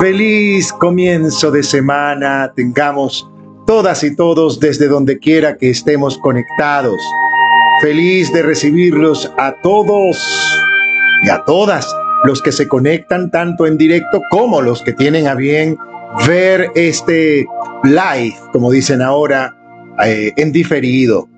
Feliz comienzo de semana. Tengamos todas y todos desde donde quiera que estemos conectados. Feliz de recibirlos a todos y a todas los que se conectan tanto en directo como los que tienen a bien ver este live, como dicen ahora, eh, en diferido.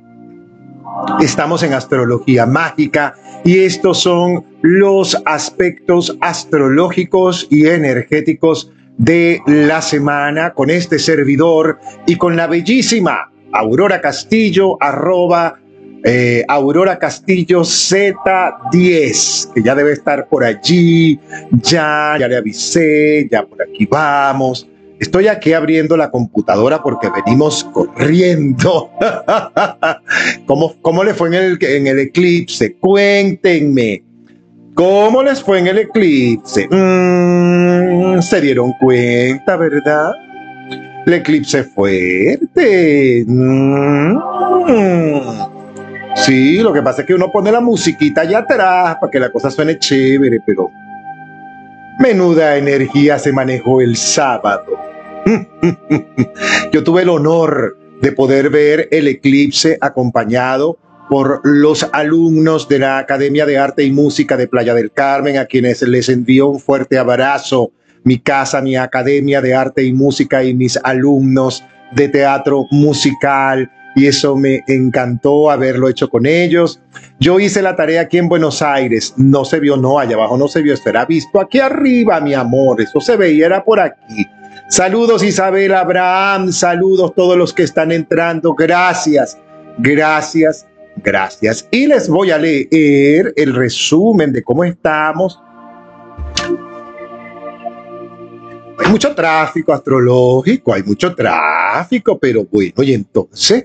Estamos en astrología mágica y estos son los aspectos astrológicos y energéticos de la semana con este servidor y con la bellísima Aurora Castillo, arroba eh, Aurora Castillo Z10, que ya debe estar por allí, ya, ya le avisé, ya por aquí vamos. Estoy aquí abriendo la computadora porque venimos corriendo. ¿Cómo, ¿Cómo, le fue en el, eclipse? Cuéntenme. ¿Cómo les fue en el eclipse? Mm, se dieron cuenta, ¿verdad? El eclipse fuerte. Mm. Sí, lo que pasa es que uno pone la musiquita allá atrás para que la cosa suene chévere, pero menuda energía se manejó el sábado. Yo tuve el honor de poder ver el eclipse acompañado por los alumnos de la Academia de Arte y Música de Playa del Carmen, a quienes les envío un fuerte abrazo, mi casa, mi Academia de Arte y Música y mis alumnos de teatro musical. Y eso me encantó haberlo hecho con ellos. Yo hice la tarea aquí en Buenos Aires. No se vio, no, allá abajo no se vio. Esto era visto aquí arriba, mi amor. Eso se veía, era por aquí. Saludos Isabel Abraham, saludos todos los que están entrando. Gracias, gracias, gracias. Y les voy a leer el resumen de cómo estamos. Hay mucho tráfico astrológico, hay mucho tráfico, pero bueno, y entonces,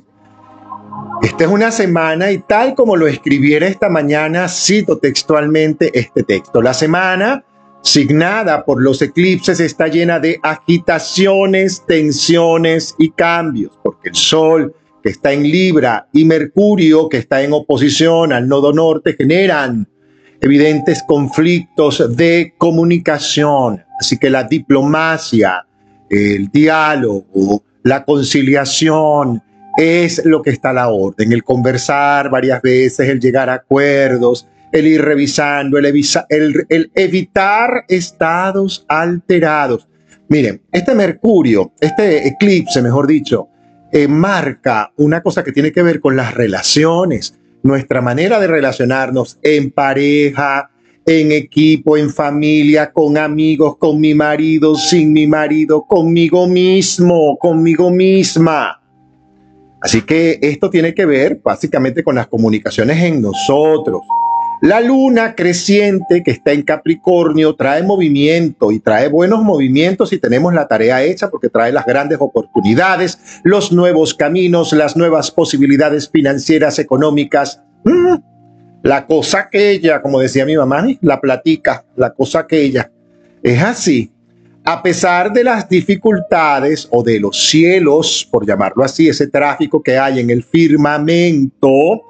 esta es una semana y tal como lo escribiera esta mañana, cito textualmente este texto. La semana signada por los eclipses, está llena de agitaciones, tensiones y cambios, porque el Sol, que está en Libra, y Mercurio, que está en oposición al nodo norte, generan evidentes conflictos de comunicación. Así que la diplomacia, el diálogo, la conciliación, es lo que está a la orden, el conversar varias veces, el llegar a acuerdos, el ir revisando, el, evitar estados alterados. Miren, este Mercurio, este eclipse, mejor dicho, eh, marca una cosa que tiene que ver con las relaciones, nuestra manera de relacionarnos en pareja, en equipo, en familia, con amigos, con mi marido, sin mi marido, conmigo mismo, conmigo misma. Así que esto tiene que ver básicamente con las comunicaciones en nosotros. La luna creciente que está en Capricornio trae movimiento y trae buenos movimientos y tenemos la tarea hecha porque trae las grandes oportunidades, los nuevos caminos, las nuevas posibilidades financieras, económicas. Mm, la cosa aquella, como decía mi mamá, la platica, la cosa aquella. Es así. A pesar de las dificultades o de los cielos, por llamarlo así, ese tráfico que hay en el firmamento,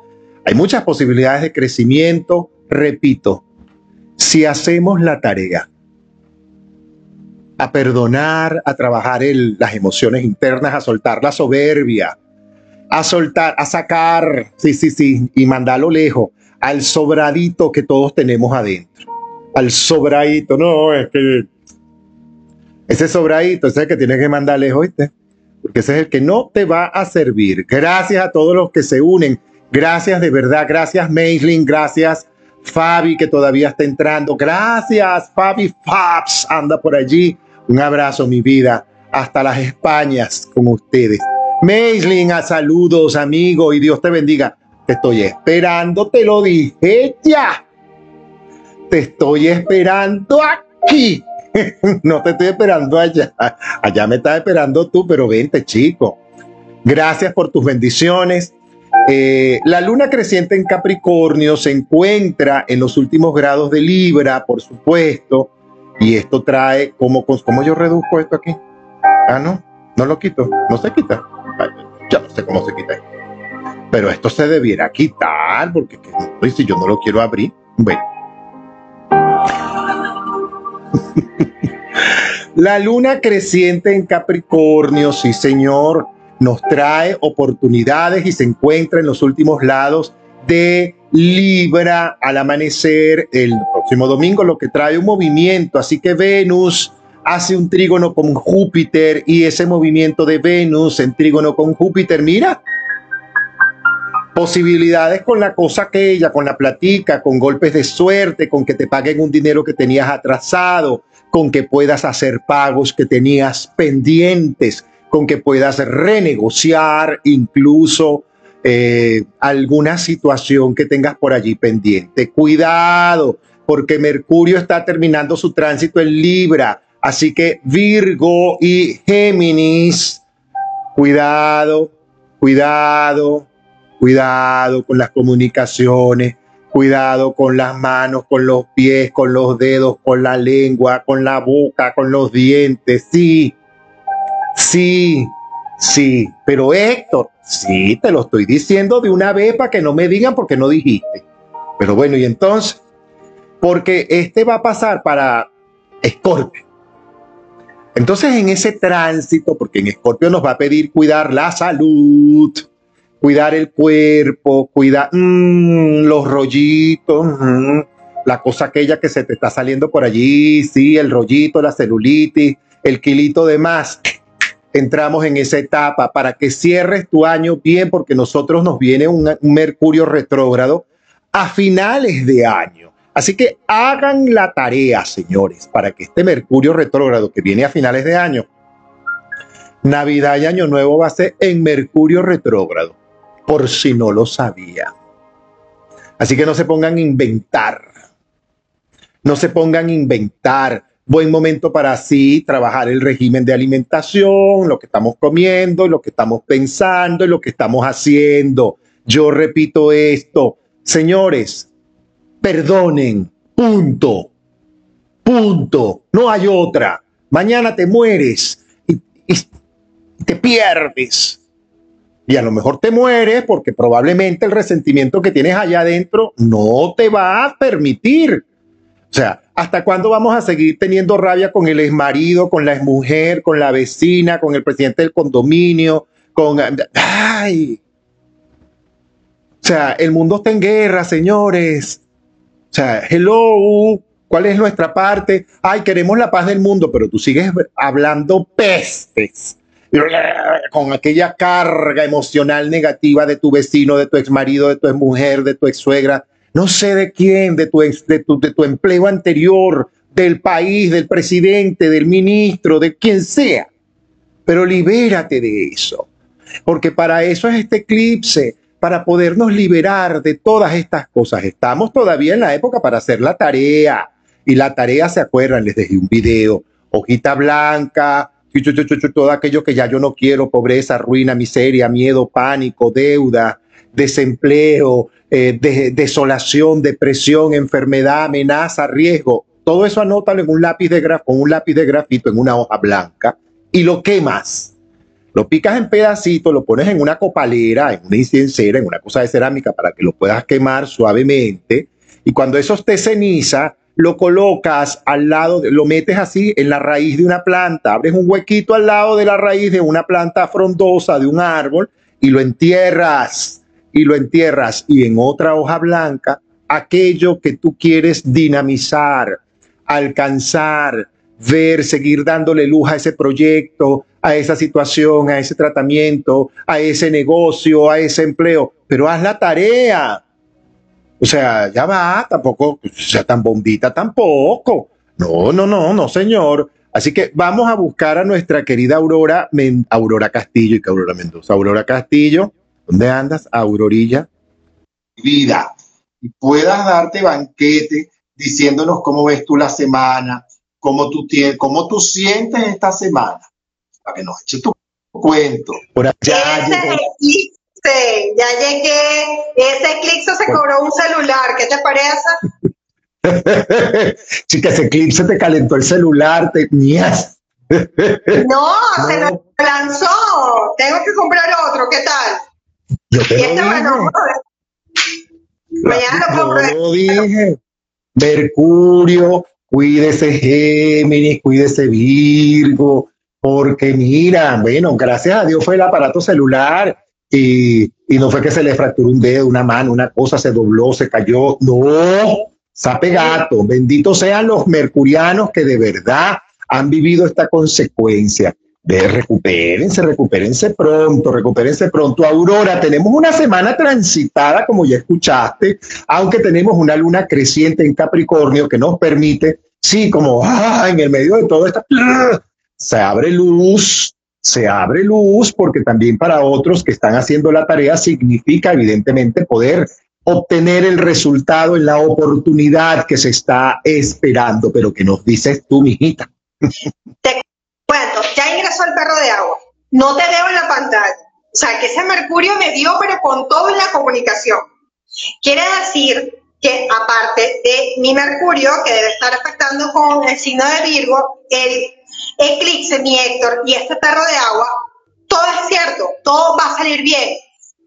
hay muchas posibilidades de crecimiento, repito, si hacemos la tarea a perdonar, a trabajar las emociones internas, a soltar la soberbia, a soltar, a sacar, sí, sí, sí, y mandarlo lejos, al sobradito que todos tenemos adentro. Al sobradito, no, es que ese sobradito ese es el que tienes que mandar lejos, ¿viste? Porque ese es el que no te va a servir. Gracias a todos los que se unen Gracias de verdad, gracias Maisling, gracias Fabi que todavía está entrando, gracias Fabi Fabs, anda por allí. Un abrazo, mi vida, hasta las Españas con ustedes. Maisling, a saludos, amigo, y Dios te bendiga. Te estoy esperando, te lo dije ya. Te estoy esperando aquí. no te estoy esperando allá. Allá me estás esperando tú, pero vente, chico. Gracias por tus bendiciones. Eh, la luna creciente en Capricornio se encuentra en los últimos grados de Libra, por supuesto, y esto trae, ¿cómo, yo reduzco esto aquí? Ah, no, no lo quito, no se quita. ya no sé cómo se quita. Pero esto se debiera quitar, porque si yo no lo quiero abrir, bueno. La luna creciente en Capricornio, sí señor, nos trae oportunidades y se encuentra en los últimos lados de Libra al amanecer el próximo domingo, lo que trae un movimiento. Así que Venus hace un trígono con Júpiter y ese movimiento de Venus en trígono con Júpiter, mira, posibilidades con la cosa aquella, con la platica, con golpes de suerte, con que te paguen un dinero que tenías atrasado, con que puedas hacer pagos que tenías pendientes, con que puedas renegociar incluso eh, alguna situación que tengas por allí pendiente. Cuidado, porque Mercurio está terminando su tránsito en Libra, así que Virgo y Géminis, cuidado, cuidado, Cuidado con las comunicaciones, cuidado con las manos, con los pies, con los dedos, con la lengua, con la boca, con los dientes. Sí, sí, sí. Pero Héctor, sí, te lo estoy diciendo de una vez para que no me digan porque no dijiste. Pero bueno, y entonces, porque este va a pasar para Escorpio. Entonces, en ese tránsito, porque en Escorpio nos va a pedir cuidar la salud, cuidar el cuerpo, cuidar mm, los rollitos, mm, la cosa aquella que se te está saliendo por allí, sí, el rollito, la celulitis, el kilito de más. Entramos en esa etapa para que cierres tu año bien, porque nosotros nos viene un, un Mercurio retrógrado a finales de año. Así que hagan la tarea, señores, para que este Mercurio retrógrado que viene a finales de año, Navidad y Año Nuevo va a ser en Mercurio retrógrado por si no lo sabía. Así que no se pongan a inventar. No se pongan a inventar. Buen momento para así trabajar el régimen de alimentación, lo que estamos comiendo, lo que estamos pensando y lo que estamos haciendo. Yo repito esto. Señores, perdonen. Punto. Punto. No hay otra. Mañana te mueres y, y te pierdes y a lo mejor te mueres porque probablemente el resentimiento que tienes allá adentro no te va a permitir. O sea, ¿hasta cuándo vamos a seguir teniendo rabia con el exmarido, con la exmujer, con la vecina, con el presidente del condominio, con... ¡Ay! O sea, el mundo está en guerra, señores. O sea, hello, ¿cuál es nuestra parte? Ay, queremos la paz del mundo, pero tú sigues hablando pestes con aquella carga emocional negativa de tu vecino, de tu ex marido, de tu ex mujer, de tu ex suegra, no sé de quién, de tu, de tu, de tu empleo anterior, del país, del presidente, del ministro, de quien sea. Pero libérate de eso, porque para eso es este eclipse, para podernos liberar de todas estas cosas. Estamos todavía en la época para hacer la tarea. Y la tarea, ¿se acuerdan? Les dejé un video. Hojita blanca, todo aquello que ya yo no quiero, pobreza, ruina, miseria, miedo, pánico, deuda, desempleo, eh, desolación, depresión, enfermedad, amenaza, riesgo. Todo eso anótalo en un lápiz de graf con un lápiz de grafito en una hoja blanca y lo quemas. Lo picas en pedacitos, lo pones en una copalera, en una inciencera, en una cosa de cerámica para que lo puedas quemar suavemente. Y cuando eso esté ceniza, lo colocas al lado, lo metes así en la raíz de una planta, abres un huequito al lado de la raíz de una planta frondosa de un árbol y lo entierras y lo entierras y en otra hoja blanca aquello que tú quieres dinamizar, alcanzar, ver, seguir dándole luz a ese proyecto, a esa situación, a ese tratamiento, a ese negocio, a ese empleo, pero haz la tarea o sea, ya va, tampoco sea tan bombita tampoco. No, no, no, no, señor. Así que vamos a buscar a nuestra querida Aurora, Aurora Castillo y que Aurora Mendoza. Aurora Castillo, ¿dónde andas? Aurorilla. Vida, y puedas darte banquete diciéndonos cómo ves tú la semana, cómo tú, tienes, cómo tú sientes esta semana, para que nos eches tu cuento. Por allá ya llegué. Ese Eclipse se cobró un celular, ¿qué te parece? Chica, ese Eclipse te calentó el celular, te mías. no, se lo lanzó. Tengo que comprar otro, ¿qué tal? Yo te y lo dije. Mañana lo compro. Yo lo dije. Mercurio, cuídese Géminis, cuídese Virgo, porque mira, bueno, gracias a Dios fue el aparato celular y, no fue que se le fracturó un dedo, una mano, una cosa, se dobló, se cayó, no, sape gato, benditos sean los mercurianos que de verdad han vivido esta consecuencia. De recupérense, recupérense pronto, recupérense pronto. Aurora, tenemos una semana transitada, como ya escuchaste, aunque tenemos una luna creciente en Capricornio que nos permite, sí, como ah, en el medio de todo esto, se abre luz, se abre luz, porque también para otros que están haciendo la tarea significa evidentemente poder obtener el resultado en la oportunidad que se está esperando, pero que nos dices tú, mijita. Te cuento, ya ingresó el perro de agua. No te veo en la pantalla. O sea, que ese Mercurio me dio, pero con todo en la comunicación. Quiere decir que aparte de mi Mercurio, que debe estar afectando con el signo de Virgo, el eclipse, mi Héctor, y este perro de agua, todo es cierto, todo va a salir bien,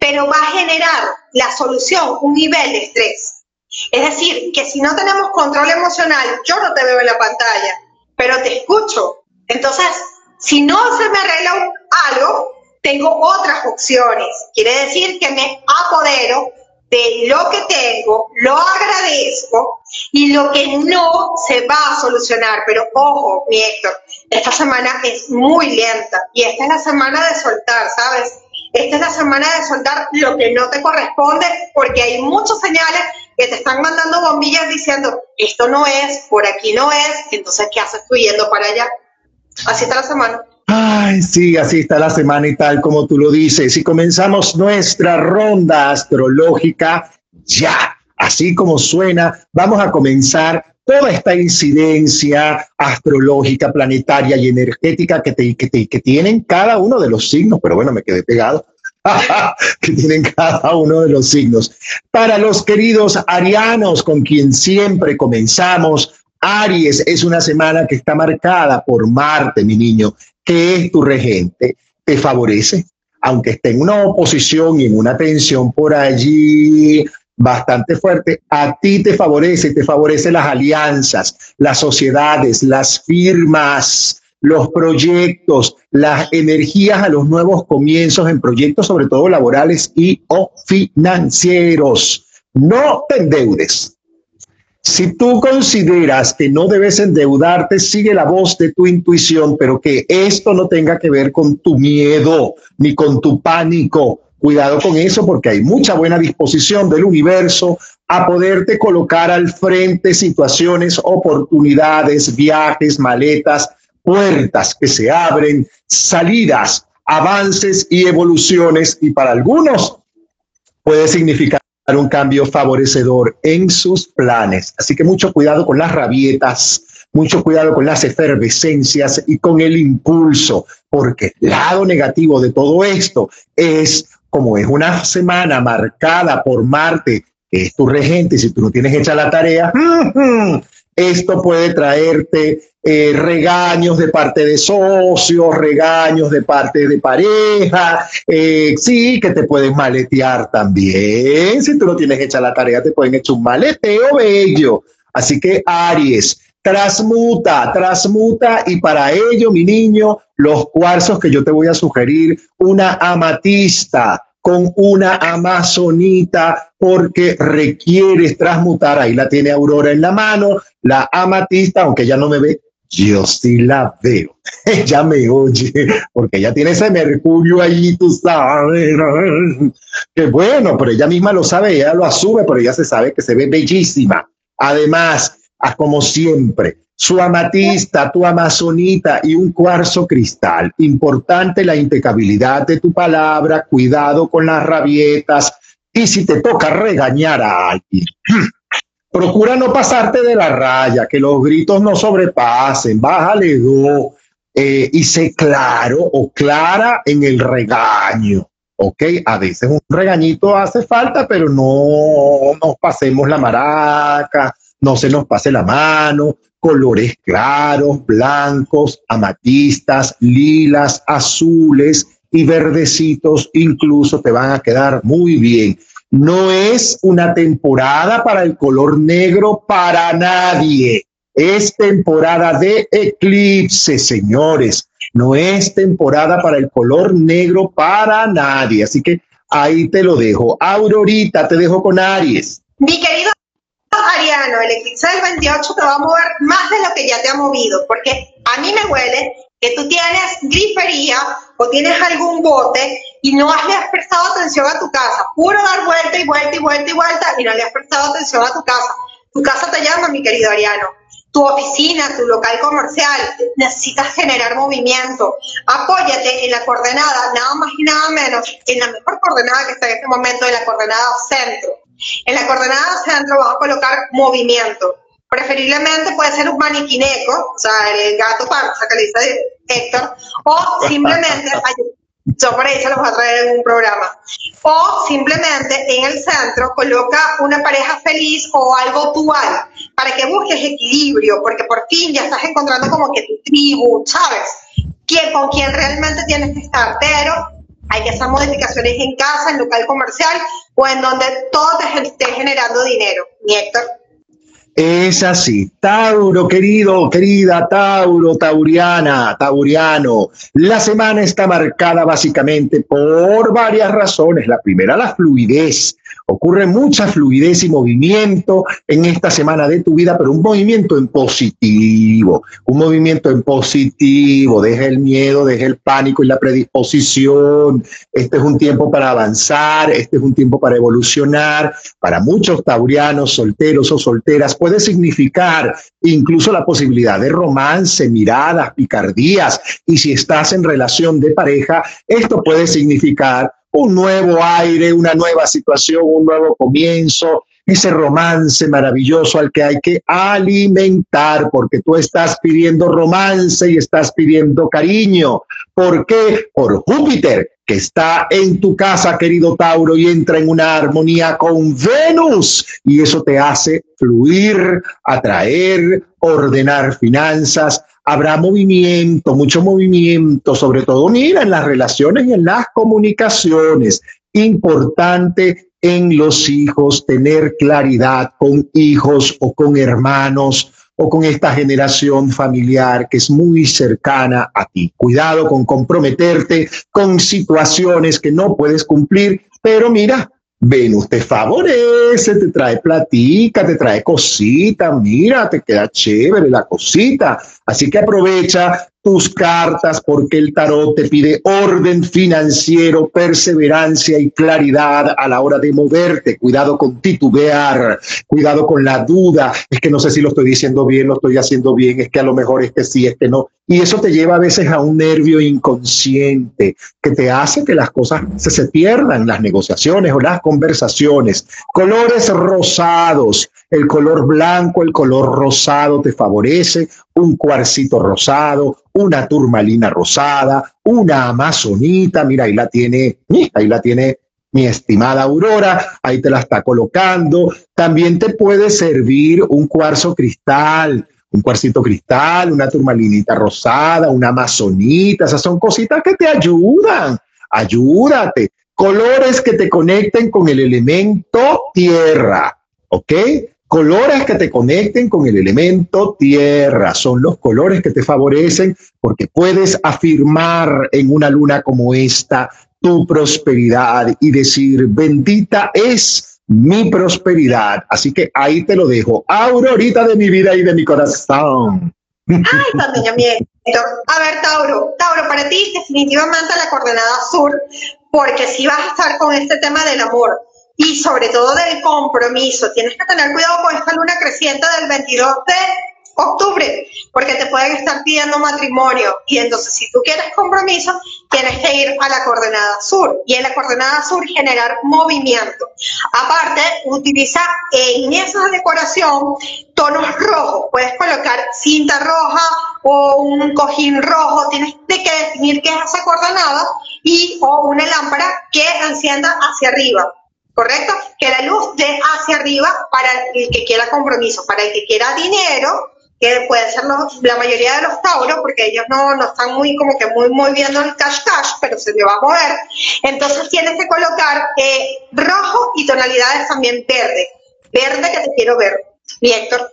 pero va a generar la solución un nivel de estrés. Es decir, que si no tenemos control emocional, yo no te veo en la pantalla, pero te escucho. Entonces, si no se me arregla algo, tengo otras opciones. Quiere decir que me apodero de lo que tengo, lo agradezco y lo que no se va a solucionar. Pero ojo, mi Héctor, esta semana es muy lenta y esta es la semana de soltar, ¿sabes? Esta es la semana de soltar lo que no te corresponde porque hay muchas señales que te están mandando bombillas diciendo, esto no es, por aquí no es, entonces, ¿qué haces tú yendo para allá? Así está la semana. Ay, sí, así está la semana y tal como tú lo dices. Y comenzamos nuestra ronda astrológica ya, así como suena, vamos a comenzar toda esta incidencia astrológica, planetaria y energética que, que, que tienen cada uno de los signos, pero bueno, me quedé pegado que tienen cada uno de los signos. Para los queridos arianos, con quien siempre comenzamos, Aries es una semana que está marcada por Marte, mi niño, que es tu regente. Te favorece, aunque esté en una oposición y en una tensión por allí bastante fuerte, a ti te favorece, te favorece las alianzas, las sociedades, las firmas, los proyectos, las energías a los nuevos comienzos en proyectos, sobre todo laborales y o financieros. No te endeudes. Si tú consideras que no debes endeudarte, sigue la voz de tu intuición, pero que esto no tenga que ver con tu miedo ni con tu pánico. Cuidado con eso porque hay mucha buena disposición del universo a poderte colocar al frente situaciones, oportunidades, viajes, maletas, puertas que se abren, salidas, avances y evoluciones y para algunos puede significar un cambio favorecedor en sus planes. Así que mucho cuidado con las rabietas, mucho cuidado con las efervescencias y con el impulso, porque el lado negativo de todo esto es como es una semana marcada por Marte, que es tu regente, si tú no tienes hecha la tarea, esto puede traerte eh, regaños de parte de socios, regaños de parte de pareja, eh, sí, que te pueden maletear también. Si tú no tienes hecha la tarea, te pueden echar un maleteo bello. Así que Aries, transmuta, transmuta y para ello, mi niño, los cuarzos que yo te voy a sugerir, una amatista, con una amazonita porque requieres transmutar. Ahí la tiene Aurora en la mano, la amatista, aunque ella no me ve, yo sí la veo. Ella me oye, porque ella tiene ese mercurio allí, tú sabes. Que bueno, pero ella misma lo sabe, ella lo asume, pero ella se sabe que se ve bellísima. Además, como siempre, su amatista, tu amazonita y un cuarzo cristal. Importante la impecabilidad de tu palabra, cuidado con las rabietas y si te toca regañar a alguien. Procura no pasarte de la raya, que los gritos no sobrepasen, bájale dos eh, y sé claro o clara en el regaño. Ok, a veces un regañito hace falta, pero no nos pasemos la maraca, no se nos pase la mano, colores claros, blancos, amatistas, lilas, azules y verdecitos incluso te van a quedar muy bien. No es una temporada para el color negro para nadie. Es temporada de eclipse, señores. No es temporada para el color negro para nadie. Así que ahí te lo dejo. Aurorita, te dejo con Aries. Mi querido Ariano, el eclipse del 28 te va a mover más de lo que ya te ha movido, porque a mí me huele que tú tienes grifería o tienes algún bote y no has prestado atención a tu casa. Puro dar vuelta y vuelta y vuelta y vuelta y no le has prestado atención a tu casa. Tu casa te llama, mi querido Ariano. Tu oficina, tu local comercial, necesitas generar movimiento. Apóyate en la coordenada, nada más y nada menos, en la mejor coordenada que está en este momento, en la coordenada centro. En la coordenada centro vas a colocar movimiento Preferiblemente puede ser un maniquineco, o sea, el gato parza que le dice Héctor, o simplemente, yo ahí se los voy a traer en un programa, o simplemente en el centro coloca una pareja feliz o algo dual para que busques equilibrio, porque por fin ya estás encontrando como que tu tribu, ¿sabes? ¿Quién, con quién realmente tienes que estar, pero hay que hacer modificaciones en casa, en local comercial o en donde todo te esté generando dinero. Mi Héctor. Es así. Tauro, querido, querida Tauro, Tauriana, Tauriano. La semana está marcada básicamente por varias razones. La primera, la fluidez. Ocurre mucha fluidez y movimiento en esta semana de tu vida, pero un movimiento en positivo, un movimiento en positivo, deja el miedo, deja el pánico y la predisposición. Este es un tiempo para avanzar, este es un tiempo para evolucionar. Para muchos taurianos, solteros o solteras, puede significar incluso la posibilidad de romance, miradas, picardías. Y si estás en relación de pareja, esto puede significar un nuevo aire, una nueva situación, un nuevo comienzo, ese romance maravilloso al que hay que alimentar, porque tú estás pidiendo romance y estás pidiendo cariño. ¿Por qué? Por Júpiter, que está en tu casa, querido Tauro, y entra en una armonía con Venus, y eso te hace fluir, atraer, ordenar finanzas, habrá movimiento, mucho movimiento, sobre todo, mira, en las relaciones y en las comunicaciones. Importante en los hijos tener claridad con hijos o con hermanos o con esta generación familiar que es muy cercana a ti. Cuidado con comprometerte con situaciones que no puedes cumplir, pero mira, Venus te favorece, te trae platica, te trae cosita, mira, te queda chévere la cosita. Así que aprovecha tus cartas porque el tarot te pide orden financiero, perseverancia y claridad a la hora de moverte. Cuidado con titubear, cuidado con la duda. Es que no sé si lo estoy diciendo bien, lo estoy haciendo bien, es que a lo mejor es que sí, es que no. Y eso te lleva a veces a un nervio inconsciente que te hace que las cosas se, se pierdan, las negociaciones o las conversaciones. Colores rosados, el color blanco, el color rosado te favorece, un cuarcito rosado, una turmalina rosada, una amazonita, mira, ahí la tiene, ahí la tiene mi estimada Aurora, ahí te la está colocando. También te puede servir un cuarzo cristal, un cuarcito cristal, una turmalinita rosada, una amazonita, esas son cositas que te ayudan. Ayúdate. Colores que te conecten con el elemento tierra, ¿ok? Colores que te conecten con el elemento tierra son los colores que te favorecen porque puedes afirmar en una luna como esta tu prosperidad y decir, bendita es mi prosperidad. Así que ahí te lo dejo. Aurorita de mi vida y de mi corazón. Ay, A ver, Tauro, Tauro, para ti definitivamente la coordenada sur, porque si vas a estar con este tema del amor, y sobre todo del compromiso. Tienes que tener cuidado con esta luna creciente del 22 de octubre, porque te pueden estar pidiendo matrimonio. Y entonces, si tú quieres compromiso, tienes que ir a la coordenada sur. Y en la coordenada sur generar movimiento. Aparte, utiliza en esa decoración tonos rojos. Puedes colocar cinta roja o un cojín rojo. Tienes que definir qué es esa coordenada y o una lámpara que encienda hacia arriba. ¿Correcto? Que la luz dé hacia arriba para el que quiera compromiso, para el que quiera dinero, que puede ser la mayoría de los tauros, porque ellos no, no están muy como que muy moviendo el cash cash, pero se le va a mover. Entonces tienes que colocar eh, rojo y tonalidades también verde. Verde que te quiero ver. Mi Héctor.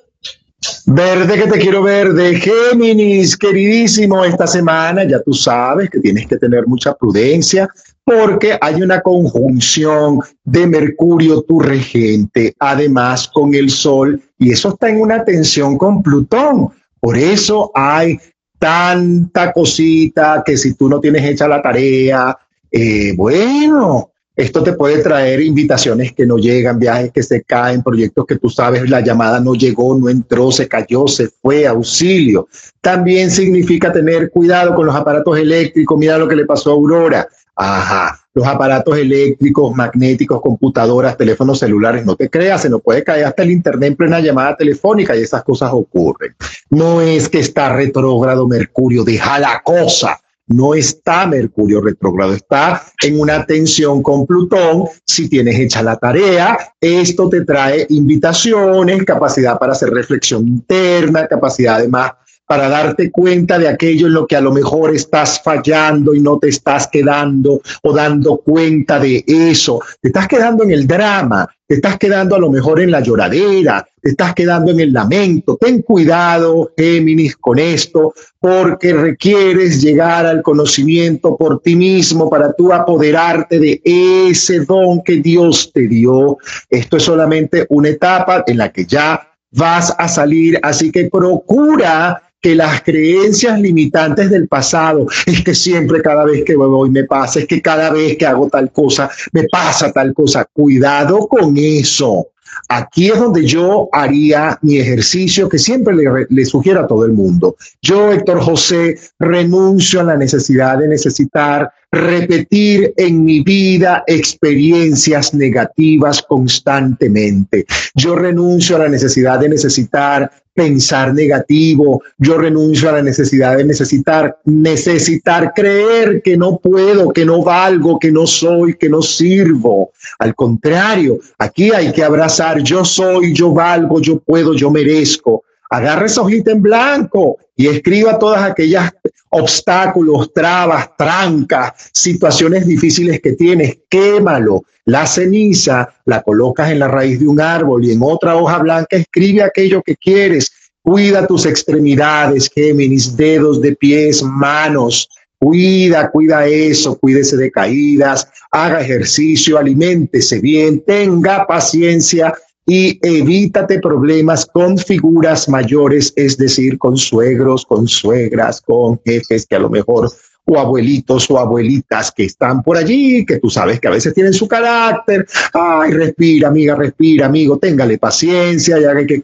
Verde que te quiero ver de Géminis, queridísimo, esta semana ya tú sabes que tienes que tener mucha prudencia porque hay una conjunción de Mercurio, tu regente, además con el Sol, y eso está en una tensión con Plutón. Por eso hay tanta cosita que si tú no tienes hecha la tarea, eh, bueno, esto te puede traer invitaciones que no llegan, viajes que se caen, proyectos que tú sabes, la llamada no llegó, no entró, se cayó, se fue, auxilio. También significa tener cuidado con los aparatos eléctricos. Mira lo que le pasó a Aurora. Ajá, los aparatos eléctricos, magnéticos, computadoras, teléfonos celulares, no te creas, se nos puede caer hasta el internet en plena llamada telefónica y esas cosas ocurren. No es que está retrógrado Mercurio, deja la cosa no está Mercurio retrógrado, está en una tensión con Plutón. Si tienes hecha la tarea, esto te trae invitaciones, capacidad para hacer reflexión interna, capacidad además para darte cuenta de aquello en lo que a lo mejor estás fallando y no te estás quedando o dando cuenta de eso. Te estás quedando en el drama, te estás quedando a lo mejor en la lloradera, te estás quedando en el lamento. Ten cuidado, Géminis, con esto, porque requieres llegar al conocimiento por ti mismo para tú apoderarte de ese don que Dios te dio. Esto es solamente una etapa en la que ya vas a salir, así que procura que las creencias limitantes del pasado, es que siempre cada vez que voy me pasa, es que cada vez que hago tal cosa, me pasa tal cosa. Cuidado con eso. Aquí es donde yo haría mi ejercicio que siempre le, sugiero a todo el mundo. Yo, Héctor José, renuncio a la necesidad de necesitar repetir en mi vida experiencias negativas constantemente. Yo renuncio a la necesidad de necesitar pensar negativo. Yo renuncio a la necesidad de necesitar, necesitar creer que no puedo, que no valgo, que no soy, que no sirvo. Al contrario, aquí hay que abrazar yo soy, yo valgo, yo puedo, yo merezco. Agarra esa hojita en blanco y escriba todas aquellas obstáculos, trabas, trancas, situaciones difíciles que tienes, quémalo. La ceniza la colocas en la raíz de un árbol y en otra hoja blanca escribe aquello que quieres. Cuida tus extremidades, Géminis, dedos de pies, manos. Cuida, cuida eso, cuídese de caídas, haga ejercicio, aliméntese bien, tenga paciencia y evítate problemas con figuras mayores, es decir, con suegros, con suegras, con jefes que a lo mejor o abuelitos o abuelitas que están por allí, que tú sabes que a veces tienen su carácter. Ay, respira, amiga, respira, amigo, téngale paciencia, ya que...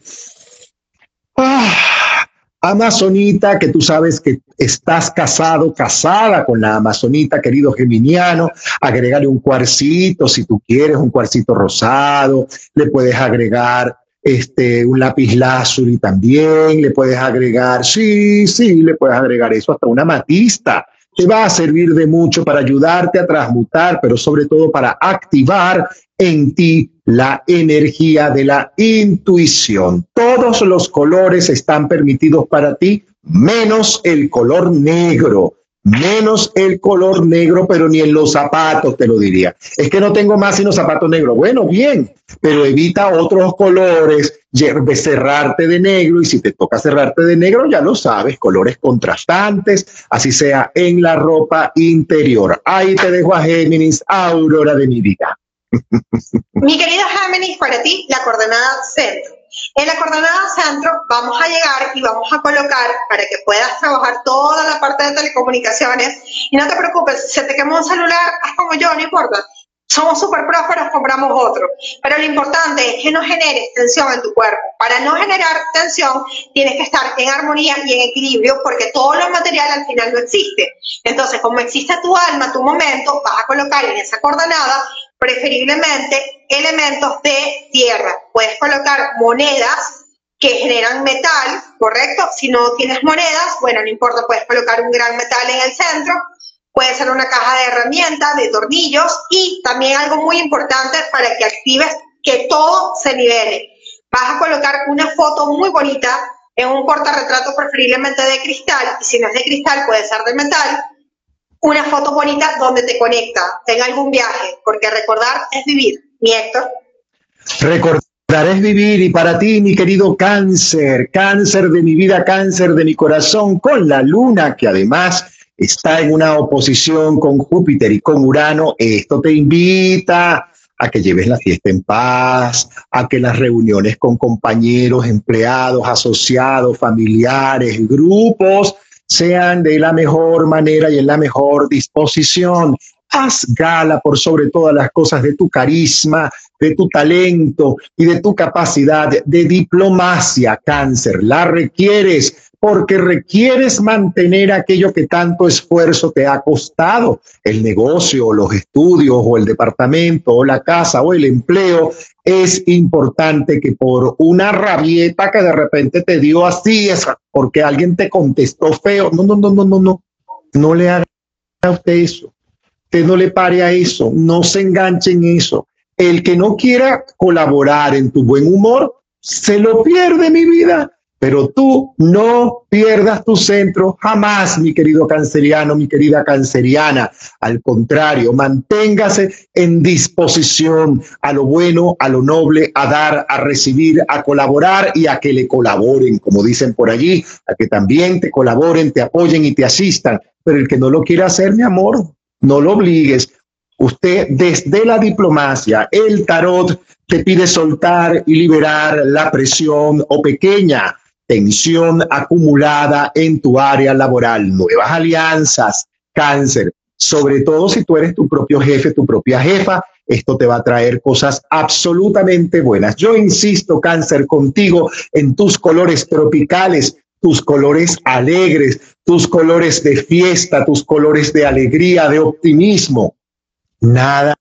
Ah, Amazonita, que tú sabes que estás casado, casada con la Amazonita, querido Geminiano, agregarle un cuarcito, si tú quieres, un cuarcito rosado, le puedes agregar este, un lápiz lazuli también, le puedes agregar, sí, sí, le puedes agregar eso, hasta una matista. Te va a servir de mucho para ayudarte a transmutar, pero sobre todo para activar en ti la energía de la intuición. Todos los colores están permitidos para ti, menos el color negro, menos el color negro, pero ni en los zapatos te lo diría. Es que no tengo más sino zapatos negros. Bueno, bien, pero evita otros colores, cerrarte de negro y si te toca cerrarte de negro, ya lo sabes, colores contrastantes, así sea en la ropa interior. Ahí te dejo a Géminis, Aurora de mi vida. Mi querida Géminis, para ti la coordenada centro. En la coordenada centro vamos a llegar y vamos a colocar para que puedas trabajar toda la parte de telecomunicaciones. Y no te preocupes, si se te quemó un celular, haz como yo, no importa somos súper prósperos, compramos otro. Pero lo importante es que no generes tensión en tu cuerpo. Para no generar tensión, tienes que estar en armonía y en equilibrio porque todo lo material al final no existe. Entonces, como existe tu alma, tu momento, vas a colocar en esa coordenada preferiblemente elementos de tierra. Puedes colocar monedas que generan metal, ¿correcto? Si no tienes monedas, bueno, no importa, puedes colocar un gran metal en el centro puede ser una caja de herramientas, de tornillos y también algo muy importante para que actives que todo se nivele. Vas a colocar una foto muy bonita en un portarretrato preferiblemente de cristal y si no es de cristal puede ser de metal. Una foto bonita donde te conecta en algún viaje, porque recordar es vivir. Mi Héctor. Recordar es vivir y para ti, mi querido cáncer, cáncer de mi vida, cáncer de mi corazón, con la luna que además está en una oposición con Júpiter y con Urano, esto te invita a que lleves la fiesta en paz, a que las reuniones con compañeros, empleados, asociados, familiares, grupos, sean de la mejor manera y en la mejor disposición. Haz gala por sobre todas las cosas de tu carisma, de tu talento y de tu capacidad de diplomacia, cáncer. La requieres porque requieres mantener aquello que tanto esfuerzo te ha costado, el negocio, los estudios o el departamento o la casa o el empleo. Es importante que por una rabieta que de repente te dio así, es porque alguien te contestó feo. No, no, no, no, no, no. No le haga a usted eso. Usted no le pare a eso. No se enganche en eso. El que no quiera colaborar en tu buen humor, se lo pierde mi vida. Pero tú no pierdas tu centro jamás, mi querido canceriano, mi querida canceriana. Al contrario, manténgase en disposición a lo bueno, a lo noble, a dar, a recibir, a colaborar y a que le colaboren, como dicen por allí, a que también te colaboren, te apoyen y te asistan. Pero el que no lo quiera hacer, mi amor, no lo obligues. Usted desde la diplomacia, el tarot, te pide soltar y liberar la presión o pequeña tensión acumulada en tu área laboral, nuevas alianzas, cáncer, sobre todo si tú eres tu propio jefe, tu propia jefa, esto te va a traer cosas absolutamente buenas. Yo insisto, cáncer, contigo en tus colores tropicales, tus colores alegres, tus colores de fiesta, tus colores de alegría, de optimismo. Nada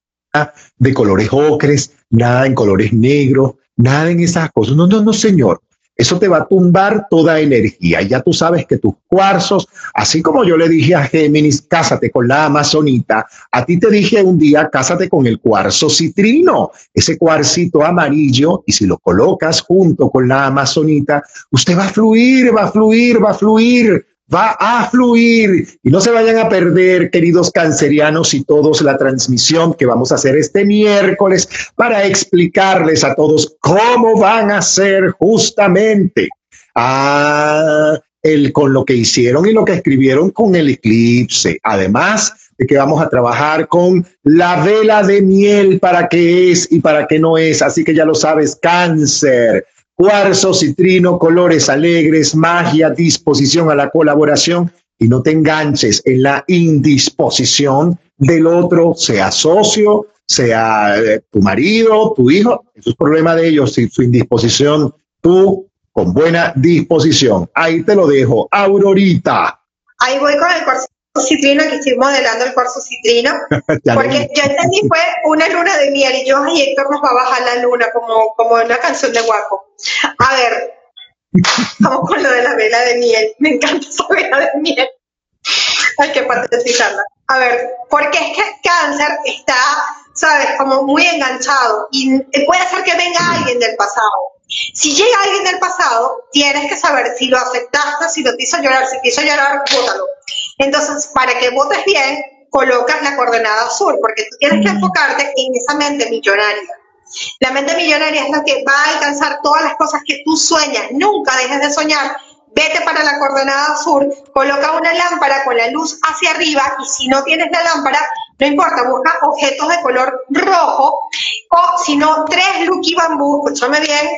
de colores ocres, nada en colores negros, nada en esas cosas. No, no, no, señor. Eso te va a tumbar toda energía. Ya tú sabes que tus cuarzos, así como yo le dije a Géminis, cásate con la amazonita, a ti te dije un día, cásate con el cuarzo citrino, ese cuarcito amarillo, y si lo colocas junto con la amazonita, usted va a fluir, va a fluir, va a fluir va a fluir y no se vayan a perder, queridos cancerianos y todos, la transmisión que vamos a hacer este miércoles para explicarles a todos cómo van a ser justamente ah, el, con lo que hicieron y lo que escribieron con el eclipse. Además de que vamos a trabajar con la vela de miel para qué es y para qué no es. Así que ya lo sabes, cáncer cuarzo, citrino, colores alegres, magia, disposición a la colaboración. Y no te enganches en la indisposición del otro, sea socio, sea eh, tu marido, tu hijo, eso es problema de ellos, si su indisposición, tú con buena disposición. Ahí te lo dejo, Aurorita. Ahí voy con el cuarzo citrino, que estoy modelando el cuarzo citrino, porque yo entendí fue una luna de miel y yo, ay, Héctor nos va a bajar la luna como, como una canción de guapo. A ver, vamos con lo de la vela de miel, me encanta esa vela de miel. Hay que patentarla. A ver, porque es que el cáncer está, sabes, como muy enganchado y puede ser que venga alguien del pasado si llega alguien del pasado, tienes que saber si lo aceptaste, si lo te hizo llorar, si te hizo llorar, bótalo. Entonces, para que votes bien, colocas la coordenada azul, porque tú tienes que enfocarte en esa mente millonaria. La mente millonaria es la que va a alcanzar todas las cosas que tú sueñas. Nunca dejes de soñar. Vete para la coordenada azul, coloca una lámpara con la luz hacia arriba y si no tienes la lámpara, no importa, busca objetos de color rojo o si no, tres Lucky Bambú, escúchame bien,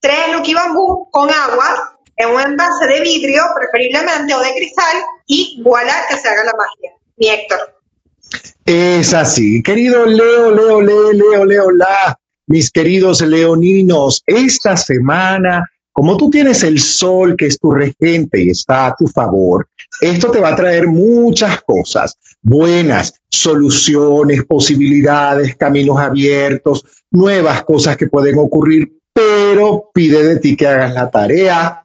tres Lucky Bambú con agua en un envase de vidrio, preferiblemente, o de cristal, y voilà, que se haga la magia. Mi Héctor. Es así. Querido Leo, Leo, Leo, Leo, Leo, la, mis queridos leoninos, esta semana, como tú tienes el sol que es tu regente y está a tu favor, esto te va a traer muchas cosas buenas, soluciones, posibilidades, caminos abiertos, nuevas cosas que pueden ocurrir, pero pide de ti que hagas la tarea,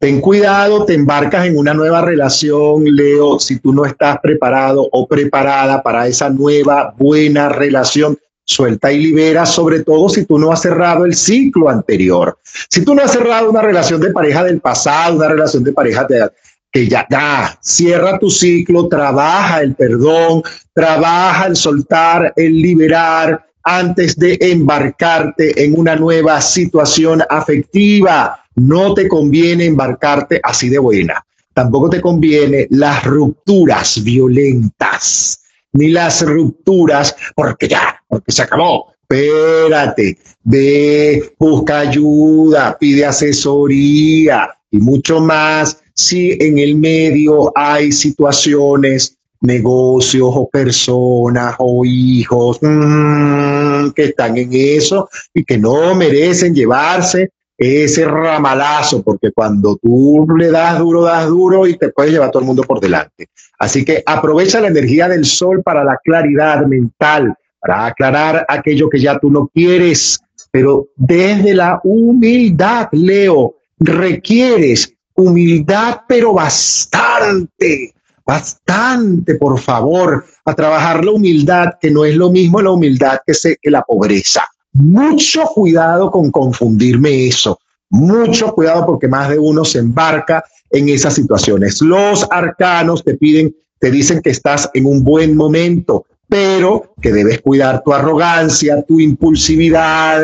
Ten cuidado, te embarcas en una nueva relación, Leo, si tú no estás preparado o preparada para esa nueva buena relación. Suelta y libera, sobre todo si tú no has cerrado el ciclo anterior. Si tú no has cerrado una relación de pareja del pasado, una relación de pareja de, que ya, ya, cierra tu ciclo, trabaja el perdón, trabaja el soltar, el liberar, antes de embarcarte en una nueva situación afectiva. No te conviene embarcarte así de buena. Tampoco te conviene las rupturas violentas, ni las rupturas porque ya, porque se acabó. Espérate, ve, busca ayuda, pide asesoría y mucho más si en el medio hay situaciones negocios o personas o hijos mm, que están en eso y que no merecen llevarse ese ramalazo, porque cuando tú le das duro, das duro y te puedes llevar todo el mundo por delante. Así que aprovecha la energía del sol para la claridad mental, para aclarar aquello que ya tú no quieres, pero desde la humildad, Leo, requieres humildad, pero bastante bastante, por favor, a trabajar la humildad, que no es lo mismo la humildad que, se, que la pobreza. Mucho cuidado con confundirme eso. Mucho cuidado porque más de uno se embarca en esas situaciones. Los arcanos te piden, te dicen que estás en un buen momento, pero que debes cuidar tu arrogancia, tu impulsividad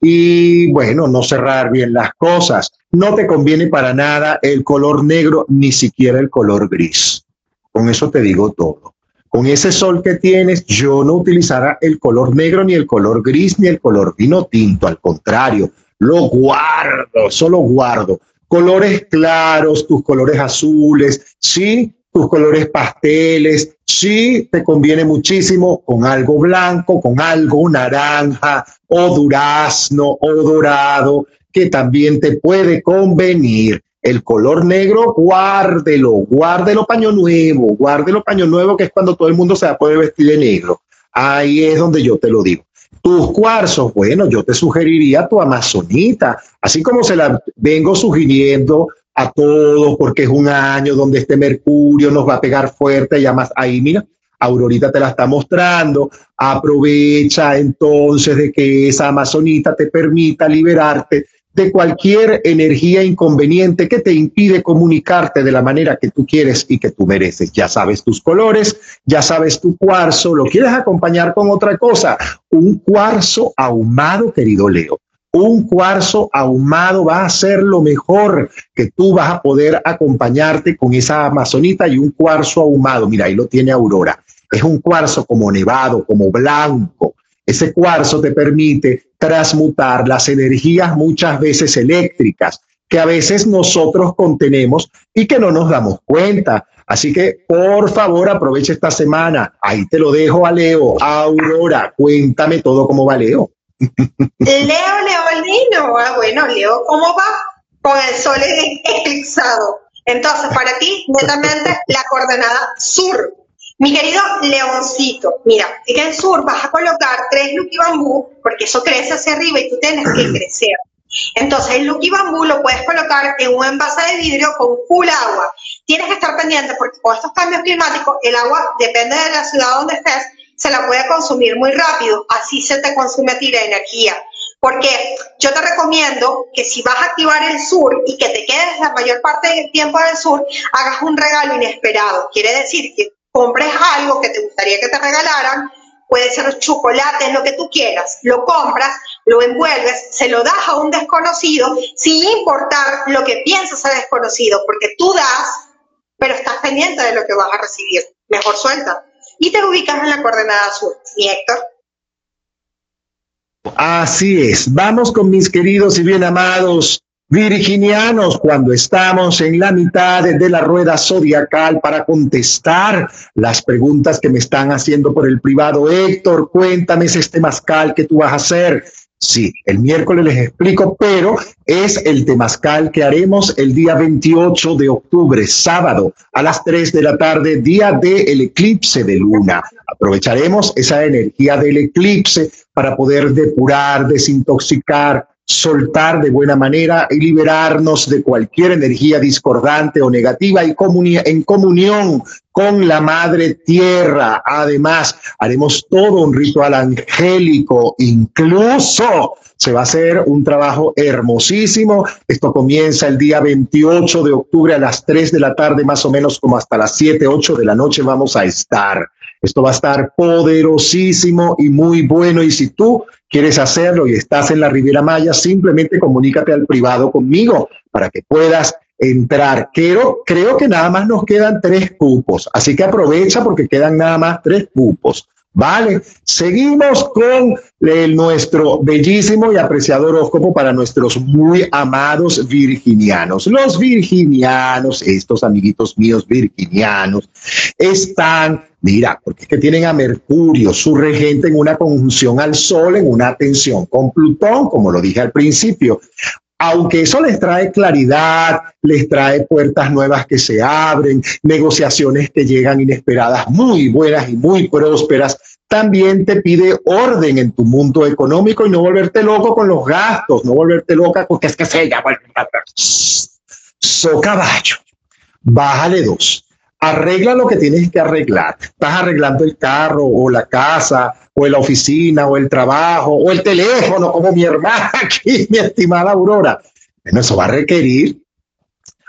y bueno, no cerrar bien las cosas. No te conviene para nada el color negro, ni siquiera el color gris. Con eso te digo todo. Con ese sol que tienes, yo no utilizará el color negro, ni el color gris, ni el color vino tinto. Al contrario, lo guardo, solo guardo. Colores claros, tus colores azules, sí, tus colores pasteles, sí, te conviene muchísimo con algo blanco, con algo naranja o durazno o dorado, que también te puede convenir. El color negro, guárdelo, guárdelo paño nuevo, guárdelo paño nuevo, que es cuando todo el mundo se poder vestir de negro. Ahí es donde yo te lo digo. Tus cuarzos, bueno, yo te sugeriría tu amazonita, así como se la vengo sugiriendo a todos, porque es un año donde este mercurio nos va a pegar fuerte, y además ahí, mira, Aurorita te la está mostrando, aprovecha entonces de que esa amazonita te permita liberarte de cualquier energía inconveniente que te impide comunicarte de la manera que tú quieres y que tú mereces. Ya sabes tus colores, ya sabes tu cuarzo, lo quieres acompañar con otra cosa, un cuarzo ahumado, querido Leo. Un cuarzo ahumado va a ser lo mejor que tú vas a poder acompañarte con esa amazonita y un cuarzo ahumado. Mira, ahí lo tiene Aurora. Es un cuarzo como nevado, como blanco, ese cuarzo te permite transmutar las energías muchas veces eléctricas que a veces nosotros contenemos y que no nos damos cuenta. Así que, por favor, aprovecha esta semana. Ahí te lo dejo a Leo. Aurora, cuéntame todo cómo va Leo. Leo, Leo Ah, bueno, Leo, ¿cómo va? Con el sol eclipsado. Entonces, para ti, netamente la coordenada sur. Mi querido leoncito, mira, en el sur vas a colocar tres lucky bambú, porque eso crece hacia arriba y tú tienes que crecer. Entonces, el lucky bambú lo puedes colocar en un envase de vidrio con full agua. Tienes que estar pendiente porque con estos cambios climáticos, el agua, depende de la ciudad donde estés, se la puede consumir muy rápido. Así se te consume a ti la energía. Porque yo te recomiendo que si vas a activar el sur y que te quedes la mayor parte del tiempo del sur, hagas un regalo inesperado. Quiere decir que compres algo que te gustaría que te regalaran, puede ser chocolate, lo que tú quieras, lo compras, lo envuelves, se lo das a un desconocido sin importar lo que piensas a desconocido, porque tú das, pero estás pendiente de lo que vas a recibir. Mejor suelta. Y te ubicas en la coordenada sur. ¿Y Héctor? Así es. Vamos con mis queridos y bien amados Virginianos, cuando estamos en la mitad de la rueda zodiacal para contestar las preguntas que me están haciendo por el privado, Héctor, cuéntame ese temazcal que tú vas a hacer. Sí, el miércoles les explico, pero es el temazcal que haremos el día 28 de octubre, sábado, a las 3 de la tarde, día del eclipse de luna. Aprovecharemos esa energía del eclipse para poder depurar, desintoxicar, soltar de buena manera y liberarnos de cualquier energía discordante o negativa y en comunión con la Madre Tierra. Además, haremos todo un ritual angélico, incluso se va a hacer un trabajo hermosísimo. Esto comienza el día 28 de octubre a las 3 de la tarde, más o menos como hasta las 7, 8 de la noche vamos a estar. Esto va a estar poderosísimo y muy bueno. Y si tú quieres hacerlo y estás en la Riviera Maya, simplemente comunícate al privado conmigo para que puedas entrar. Creo, creo que nada más nos quedan tres cupos, así que aprovecha porque quedan nada más tres cupos. Vale, seguimos con el, nuestro bellísimo y apreciado horóscopo para nuestros muy amados virginianos. Los virginianos, estos amiguitos míos virginianos, están, mira, porque es que tienen a Mercurio, su regente, en una conjunción al Sol, en una tensión con Plutón, como lo dije al principio aunque eso les trae claridad, les trae puertas nuevas que se abren, negociaciones que llegan inesperadas, muy buenas y muy prósperas, también te pide orden en tu mundo económico y no volverte loco con los gastos, no volverte loca porque es que se llama. So caballo, bájale dos. Arregla lo que tienes que arreglar. Estás arreglando el carro o la casa o la oficina, o el trabajo, o el teléfono, como mi hermana aquí, mi estimada Aurora. Bueno, eso va a requerir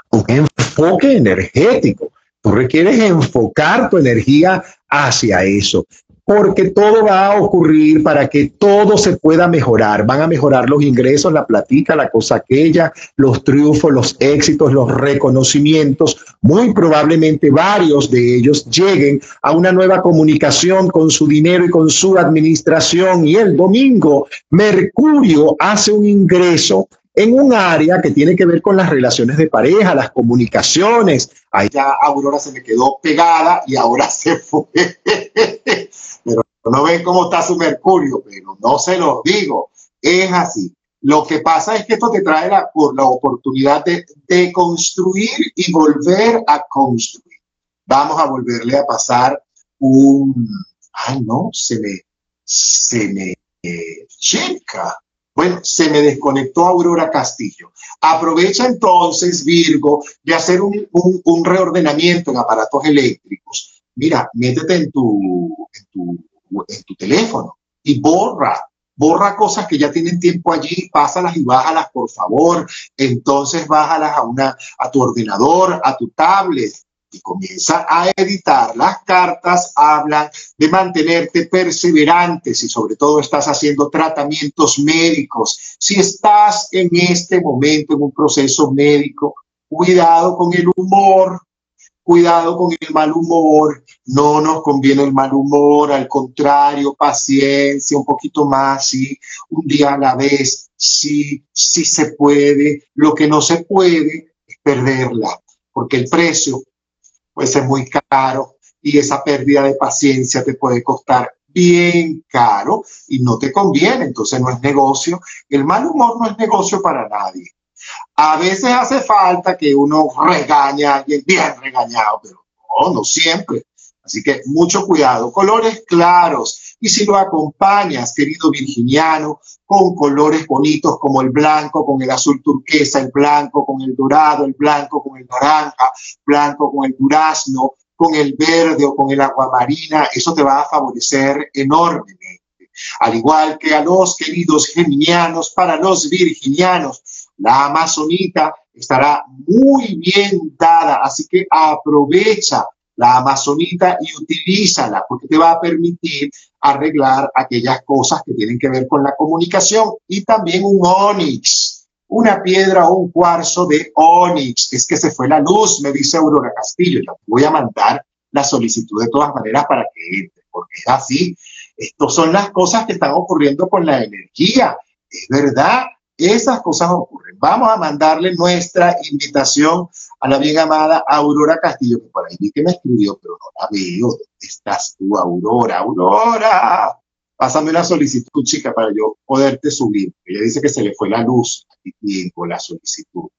un enfoque energético. Tú requieres enfocar tu energía hacia eso porque todo va a ocurrir para que todo se pueda mejorar. Van a mejorar los ingresos, la platica, la cosa aquella, los triunfos, los éxitos, los reconocimientos. Muy probablemente varios de ellos lleguen a una nueva comunicación con su dinero y con su administración. Y el domingo, Mercurio hace un ingreso en un área que tiene que ver con las relaciones de pareja, las comunicaciones. Ahí ya Aurora se me quedó pegada y ahora se fue. No ven cómo está su Mercurio, pero no se los digo. Es así. Lo que pasa es que esto te trae la, la oportunidad de, de construir y volver a construir. Vamos a volverle a pasar un... Ay, no, se me... Se me... Eh, chica. Bueno, se me desconectó Aurora Castillo. Aprovecha entonces, Virgo, de hacer un, un, un reordenamiento en aparatos eléctricos. Mira, métete en tu, en tu en tu teléfono y borra, borra cosas que ya tienen tiempo allí, pásalas y bájalas, por favor. Entonces bájalas a, una, a tu ordenador, a tu tablet y comienza a editar. Las cartas hablan de mantenerte perseverantes y sobre todo estás haciendo tratamientos médicos. Si estás en este momento en un proceso médico, cuidado con el humor, cuidado con el mal humor, no nos conviene el mal humor, al contrario, paciencia, un poquito más, sí, un día a la vez, sí, sí se puede, lo que no se puede es perderla, porque el precio puede ser muy caro y esa pérdida de paciencia te puede costar bien caro y no te conviene, entonces no es negocio, el mal humor no es negocio para nadie. A veces hace falta que uno regañe a alguien bien regañado, pero no, no siempre. Así que mucho cuidado. Colores claros. Y si lo acompañas, querido virginiano, con colores bonitos como el blanco, con el azul turquesa, el blanco, con el dorado, el blanco, con el naranja, blanco, con el durazno, con el verde o con el aguamarina, eso te va a favorecer enormemente. Al igual que a los queridos geminianos, para los virginianos, la amazonita estará muy bien dada, así que aprovecha la amazonita y utilízala porque te va a permitir arreglar aquellas cosas que tienen que ver con la comunicación y también un onix, una piedra o un cuarzo de onix. Es que se fue la luz, me dice Aurora Castillo. Ya voy a mandar la solicitud de todas maneras para que entre, porque es así. Estas son las cosas que están ocurriendo con la energía. Es verdad, esas cosas ocurren. Vamos a mandarle nuestra invitación a la bien amada Aurora Castillo, que por ahí vi que me escribió, pero no la veo. ¿Dónde estás tú, Aurora? Aurora, pásame una solicitud, chica, para yo poderte subir. Ella dice que se le fue la luz aquí con la solicitud.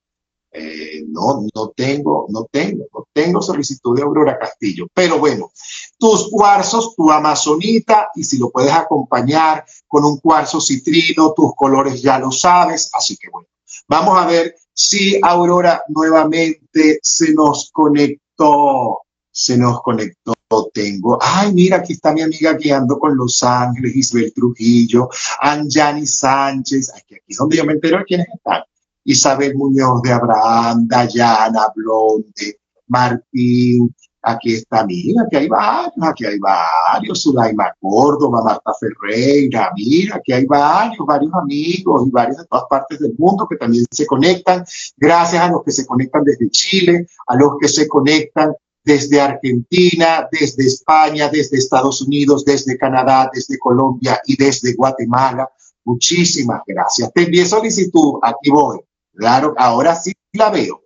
Eh, no, no tengo, no tengo, no tengo solicitud de Aurora Castillo. Pero bueno, tus cuarzos, tu amazonita, y si lo puedes acompañar con un cuarzo citrino, tus colores ya lo sabes. Así que bueno, vamos a ver si Aurora nuevamente se nos conectó. Se nos conectó. Tengo, ay, mira, aquí está mi amiga guiando con Los Ángeles, Isabel Trujillo, Anjani Sánchez, aquí, aquí es donde yo me entero de quiénes están. Isabel Muñoz de Abraham, Dayana Blonde, Martín, Aquí está, mira, aquí hay varios, aquí hay varios, Sulaima Córdoba, Marta Ferreira, mira, aquí hay varios, varios amigos y varios de todas partes del mundo que también se conectan. Gracias a los que se conectan desde Chile, a los que se conectan desde Argentina, desde España, desde Estados Unidos, desde Canadá, desde Colombia y desde Guatemala. Muchísimas gracias. Te envié solicitud, aquí voy. Claro, ahora sí la veo.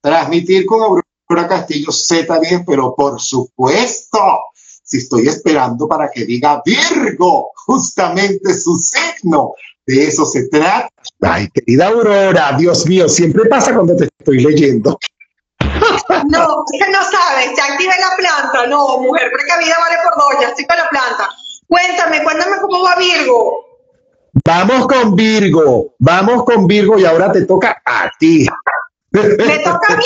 Transmitir con Aurora Castillo Z10, pero por supuesto, si estoy esperando para que diga Virgo, justamente su signo. De eso se trata. Ay, querida Aurora, Dios mío, siempre pasa cuando te estoy leyendo. No, que no sabes, ya activé la planta. No, mujer precavida vale por dos, ya estoy con la planta. Cuéntame, cuéntame cómo va Virgo. Vamos con Virgo, vamos con Virgo y ahora te toca a ti. ¿Me toca a mí?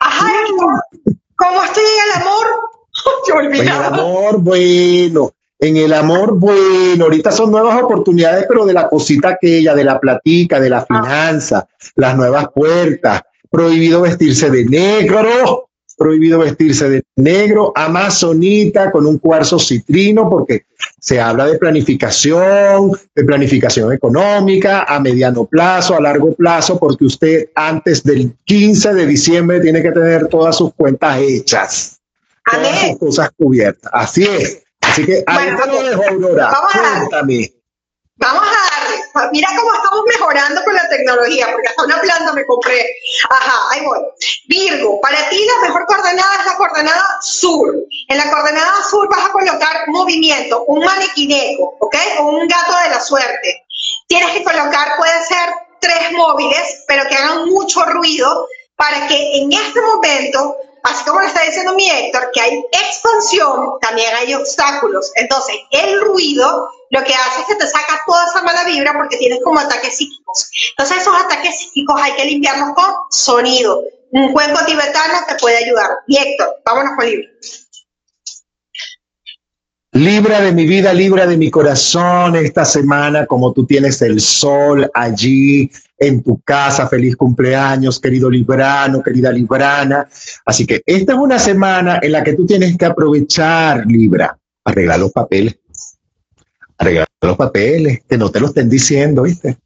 Ajá, ¿cómo estoy en el amor? en el amor, bueno, en el amor, bueno, ahorita son nuevas oportunidades, pero de la cosita aquella, de la platica, de la ah. finanza, las nuevas puertas, prohibido vestirse de negro, prohibido vestirse de negro, amazonita con un cuarzo citrino, porque se habla de planificación, de planificación económica a mediano plazo, a largo plazo, porque usted antes del 15 de diciembre tiene que tener todas sus cuentas hechas, todas sus cosas cubiertas. Así es. Así que ahí te lo dejo, Aurora. Cuéntame. Vamos a darle. Mira cómo estamos mejorando con la tecnología, porque hasta una planta me compré. Ajá, ahí voy. Virgo, para ti la mejor coordenada es la coordenada sur. En la coordenada sur vas a colocar movimiento, un maniquineco, ¿ok? O un gato de la suerte. Tienes que colocar, puede ser tres móviles, pero que hagan mucho ruido para que en este momento así como lo está diciendo mi Héctor, que hay expansión, también hay obstáculos. Entonces, el ruido lo que hace es que te saca toda esa mala vibra porque tienes como ataques psíquicos. Entonces, esos ataques psíquicos hay que limpiarlos con sonido. Un cuenco tibetano te puede ayudar. Y Héctor, vámonos con Libra. Libra de mi vida, Libra de mi corazón, esta semana, como tú tienes el sol allí en tu casa. Feliz cumpleaños, querido Librano, querida Librana. Así que esta es una semana en la que tú tienes que aprovechar, Libra, arreglar los papeles. Arreglar los papeles, que no te lo estén diciendo, ¿viste?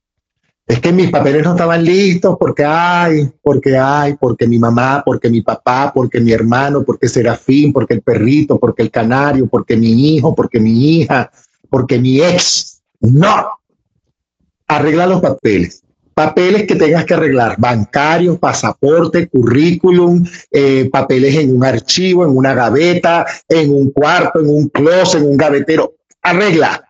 Es que mis papeles no estaban listos porque hay, porque hay, porque mi mamá, porque mi papá, porque mi hermano, porque Serafín, porque el perrito, porque el canario, porque mi hijo, porque mi hija, porque mi ex. No. Arregla los papeles papeles que tengas que arreglar, bancarios, pasaporte, currículum, eh, papeles en un archivo, en una gaveta, en un cuarto, en un closet, en un gavetero. Arregla.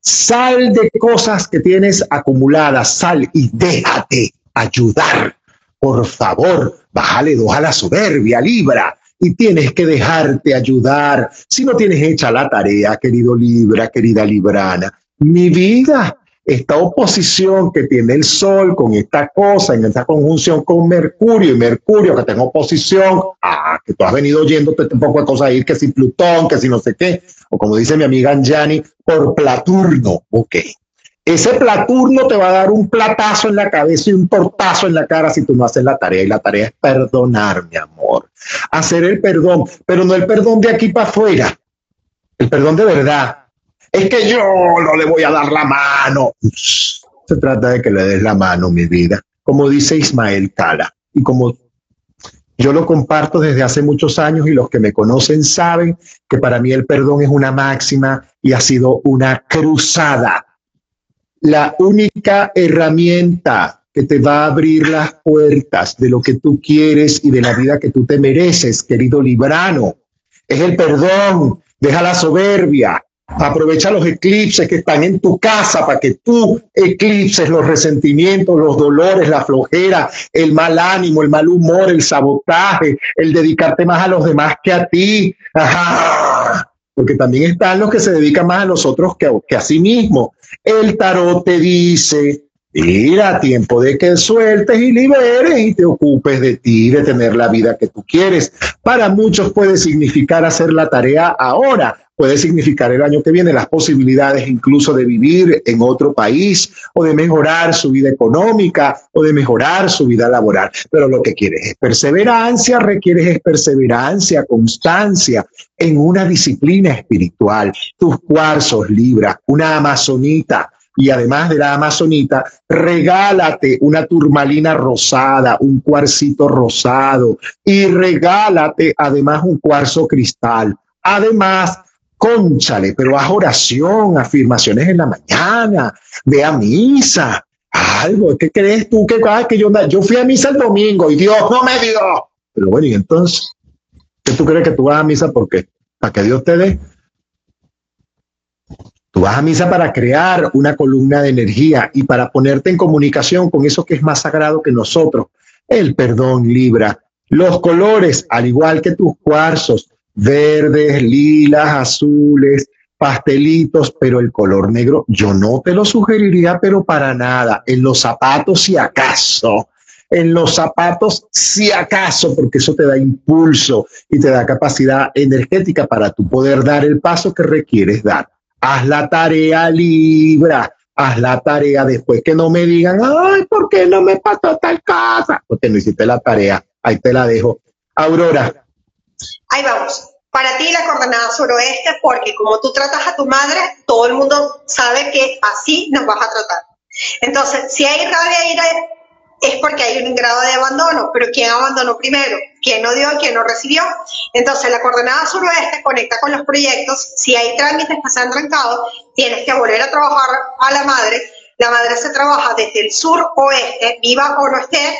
Sal de cosas que tienes acumuladas, sal y déjate ayudar. Por favor, bájale dos a la soberbia, Libra. Y tienes que dejarte ayudar. Si no tienes hecha la tarea, querido Libra, querida Librana, mi vida, esta oposición que tiene el Sol con esta cosa, en esta conjunción con Mercurio, y Mercurio que tiene oposición, ah, que tú has venido oyendo un poco de cosas ahí, que si Plutón, que si no sé qué, o como dice mi amiga Anjani, por Platurno, ok. Ese Platurno te va a dar un platazo en la cabeza y un tortazo en la cara si tú no haces la tarea. Y la tarea es perdonar, mi amor. Hacer el perdón, pero no el perdón de aquí para afuera. El perdón de verdad, es que yo no le voy a dar la mano. Se trata de que le des la mano, mi vida, como dice Ismael Cala. Y como yo lo comparto desde hace muchos años y los que me conocen saben que para mí el perdón es una máxima y ha sido una cruzada. La única herramienta que te va a abrir las puertas de lo que tú quieres y de la vida que tú te mereces, querido Librano, es el perdón. Deja la soberbia, Aprovecha los eclipses que están en tu casa para que tú eclipses los resentimientos, los dolores, la flojera, el mal ánimo, el mal humor, el sabotaje, el dedicarte más a los demás que a ti. Porque también están los que se dedican más a nosotros que, que a sí mismos. El tarot te dice, Mira, tiempo de que sueltes y liberes y te ocupes de ti, de tener la vida que tú quieres. Para muchos puede significar hacer la tarea ahora, puede significar el año que viene las posibilidades incluso de vivir en otro país o de mejorar su vida económica o de mejorar su vida laboral. Pero lo que quieres es perseverancia, requieres es perseverancia, constancia en una disciplina espiritual. Tus cuarzos, Libra, una amazonita, y además de la amazonita, regálate una turmalina rosada, un cuarcito rosado y regálate además un cuarzo cristal. Además, conchale, pero haz oración, afirmaciones en la mañana, ve a misa, algo. ¿Qué crees tú que, ah, que yo, yo fui a misa el domingo y Dios no me dio? Pero bueno, y entonces, ¿qué tú crees que tú vas a misa? ¿Por qué? Para que Dios te dé. Tú vas a misa para crear una columna de energía y para ponerte en comunicación con eso que es más sagrado que nosotros. El perdón libra. Los colores, al igual que tus cuarzos, verdes, lilas, azules, pastelitos, pero el color negro yo no te lo sugeriría, pero para nada. En los zapatos, si acaso. En los zapatos, si acaso, porque eso te da impulso y te da capacidad energética para tu poder dar el paso que requieres dar haz la tarea Libra, haz la tarea después que no me digan, ay, ¿por qué no me pasó tal casa? Porque no hiciste la tarea, ahí te la dejo. Aurora. Ahí vamos. Para ti la coordenada suroeste, porque como tú tratas a tu madre, todo el mundo sabe que así nos vas a tratar. Entonces, si hay rabia, ira, es porque hay un grado de abandono, pero ¿quién abandonó primero? ¿Quién no dio? ¿Quién no recibió? Entonces, la coordenada suroeste conecta con los proyectos. Si hay trámites que se han trancado, tienes que volver a trabajar a la madre. La madre se trabaja desde el sur oeste, viva o no esté.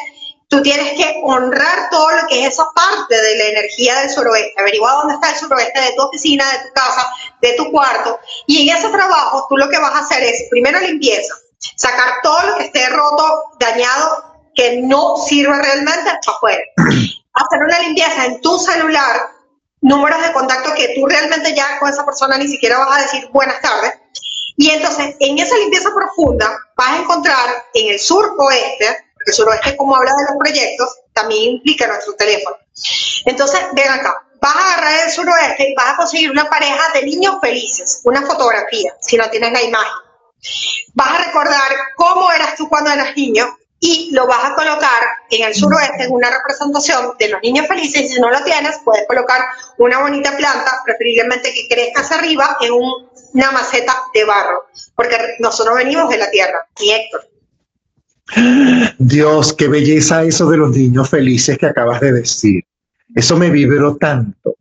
Tú tienes que honrar todo lo que es esa parte de la energía del suroeste. Averigua dónde está el suroeste de tu oficina, de tu casa, de tu cuarto. Y en ese trabajo, tú lo que vas a hacer es, primero limpieza, sacar todo lo que esté roto, dañado, que no sirva realmente afuera. Hacer una limpieza en tu celular, números de contacto que tú realmente ya con esa persona ni siquiera vas a decir buenas tardes. Y entonces, en esa limpieza profunda, vas a encontrar en el sur oeste, porque el suroeste, como habla de los proyectos, también implica nuestro teléfono. Entonces, ven acá, vas a agarrar el suroeste y vas a conseguir una pareja de niños felices, una fotografía, si no tienes la imagen. Vas a recordar cómo eras tú cuando eras niño y lo vas a colocar en el suroeste en una representación de los niños felices y si no lo tienes puedes colocar una bonita planta, preferiblemente que crezca hacia arriba en una maceta de barro, porque nosotros venimos de la tierra, y Héctor. Dios, qué belleza eso de los niños felices que acabas de decir. Eso me vibró tanto,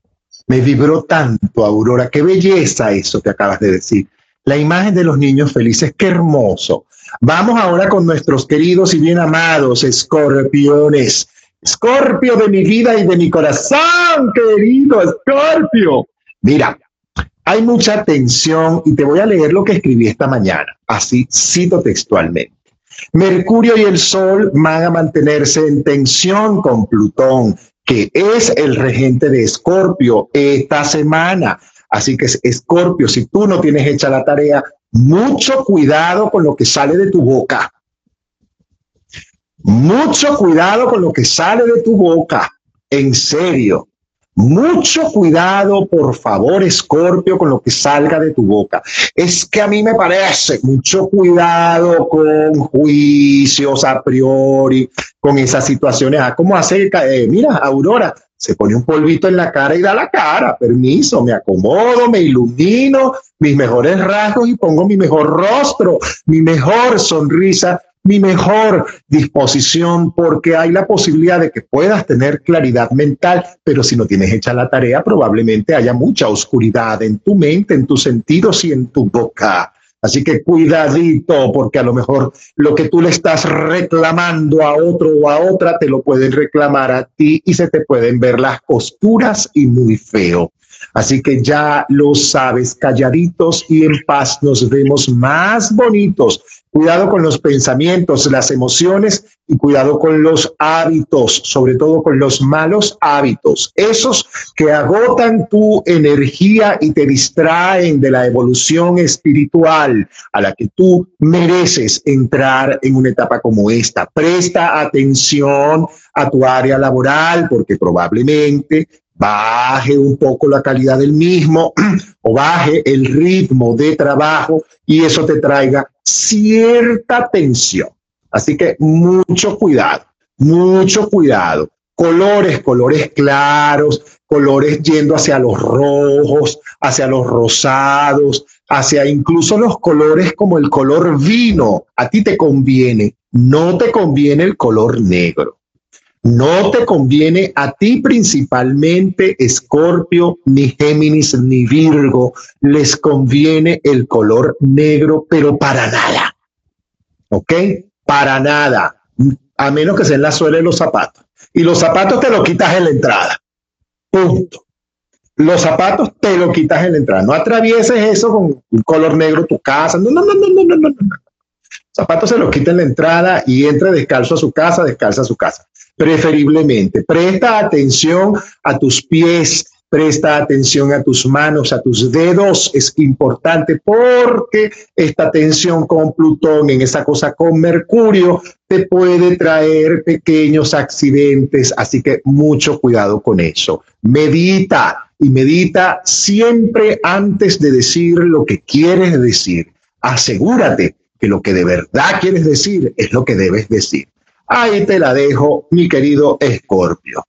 me vibró tanto, Aurora, qué belleza eso que acabas de decir. La imagen de los niños felices, qué hermoso. Vamos ahora con nuestros queridos y bien amados escorpiones. Escorpio de mi vida y de mi corazón, querido Escorpio. Mira, hay mucha tensión y te voy a leer lo que escribí esta mañana. Así cito textualmente. Mercurio y el Sol van a mantenerse en tensión con Plutón, que es el regente de Escorpio esta semana. Así que, Escorpio, si tú no tienes hecha la tarea, mucho cuidado con lo que sale de tu boca. Mucho cuidado con lo que sale de tu boca. En serio. Mucho cuidado, por favor, Escorpio, con lo que salga de tu boca. Es que a mí me parece mucho cuidado con juicios a priori, con esas situaciones. Ah, ¿Cómo hace? Eh, mira, Aurora, se pone un polvito en la cara y da la cara. Permiso, me acomodo, me ilumino, mis mejores rasgos y pongo mi mejor rostro, mi mejor sonrisa, mi mejor disposición, porque hay la posibilidad de que puedas tener claridad mental, pero si no tienes hecha la tarea, probablemente haya mucha oscuridad en tu mente, en tus sentidos y en tu boca. Así que cuidadito, porque a lo mejor lo que tú le estás reclamando a otro o a otra, te lo pueden reclamar a ti y se te pueden ver las costuras y muy feo. Así que ya lo sabes, calladitos y en paz nos vemos más bonitos Cuidado con los pensamientos, las emociones y cuidado con los hábitos, sobre todo con los malos hábitos, esos que agotan tu energía y te distraen de la evolución espiritual a la que tú mereces entrar en una etapa como esta. Presta atención a tu área laboral porque probablemente baje un poco la calidad del mismo o baje el ritmo de trabajo y eso te traiga cierta tensión. Así que mucho cuidado, mucho cuidado. Colores, colores claros, colores yendo hacia los rojos, hacia los rosados, hacia incluso los colores como el color vino. A ti te conviene, no te conviene el color negro. No te conviene a ti principalmente, Escorpio, ni Géminis, ni Virgo. Les conviene el color negro, pero para nada. ¿Ok? Para nada. A menos que sean la suela de los zapatos. Y los zapatos te los quitas en la entrada. Punto. Los zapatos te los quitas en la entrada. No atravieses eso con un color negro tu casa. No, no, no, no, no, no, no. Zapatos se los quita en la entrada y entre descalzo a su casa, descalza a su casa preferiblemente. Presta atención a tus pies, presta atención a tus manos, a tus dedos. Es importante porque esta tensión con Plutón en esa cosa con Mercurio te puede traer pequeños accidentes, así que mucho cuidado con eso. Medita y medita siempre antes de decir lo que quieres decir. Asegúrate que lo que de verdad quieres decir es lo que debes decir. Ahí te la dejo, mi querido Escorpio.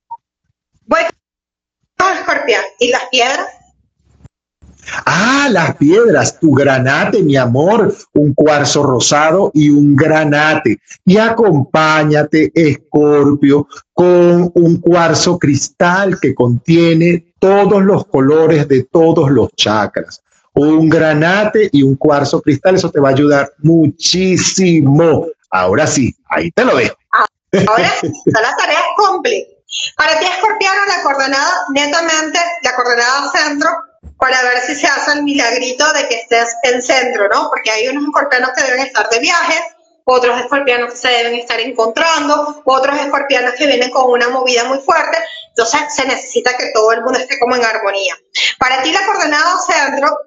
Bueno, Escorpio, ¿y las piedras? Ah, las piedras, tu granate, mi amor, un cuarzo rosado y un granate. Y acompáñate, Escorpio, con un cuarzo cristal que contiene todos los colores de todos los chakras. Un granate y un cuarzo cristal, eso te va a ayudar muchísimo. Ahora sí, ahí te lo dejo. Ahora está la tarea completa. Para ti, escorpiano, la coordenada, netamente, la coordenada centro, para ver si se hace el milagrito de que estés en centro, ¿no? Porque hay unos escorpianos que deben estar de viaje, otros escorpianos que se deben estar encontrando, otros escorpianos que vienen con una movida muy fuerte. Entonces, se necesita que todo el mundo esté como en armonía. Para ti, la coordenada centro,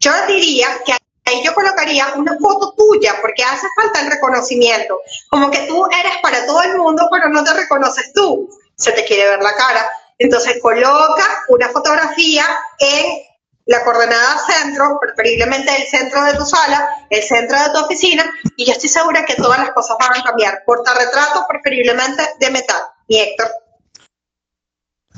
yo diría que ahí yo colocaría una foto tuya porque hace falta el reconocimiento. Como que tú eres para todo el mundo, pero no te reconoces tú. Se te quiere ver la cara. Entonces coloca una fotografía en la coordenada centro, preferiblemente el centro de tu sala, el centro de tu oficina, y yo estoy segura que todas las cosas van a cambiar. Portarretrato, preferiblemente de metal. Mi Héctor.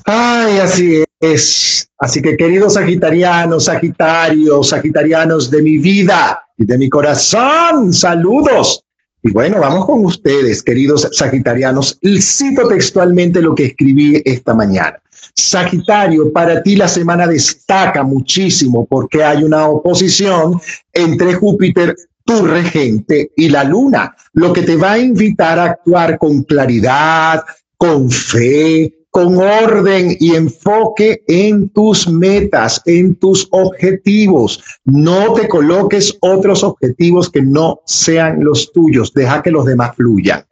Ay, así es. Así que queridos sagitarianos, sagitarios, sagitarianos de mi vida y de mi corazón, saludos. Y bueno, vamos con ustedes, queridos sagitarianos. Cito textualmente lo que escribí esta mañana. Sagitario, para ti la semana destaca muchísimo porque hay una oposición entre Júpiter, tu regente, y la luna, lo que te va a invitar a actuar con claridad, con fe, con orden y enfoque en tus metas, en tus objetivos. No te coloques otros objetivos que no sean los tuyos. Deja que los demás fluyan.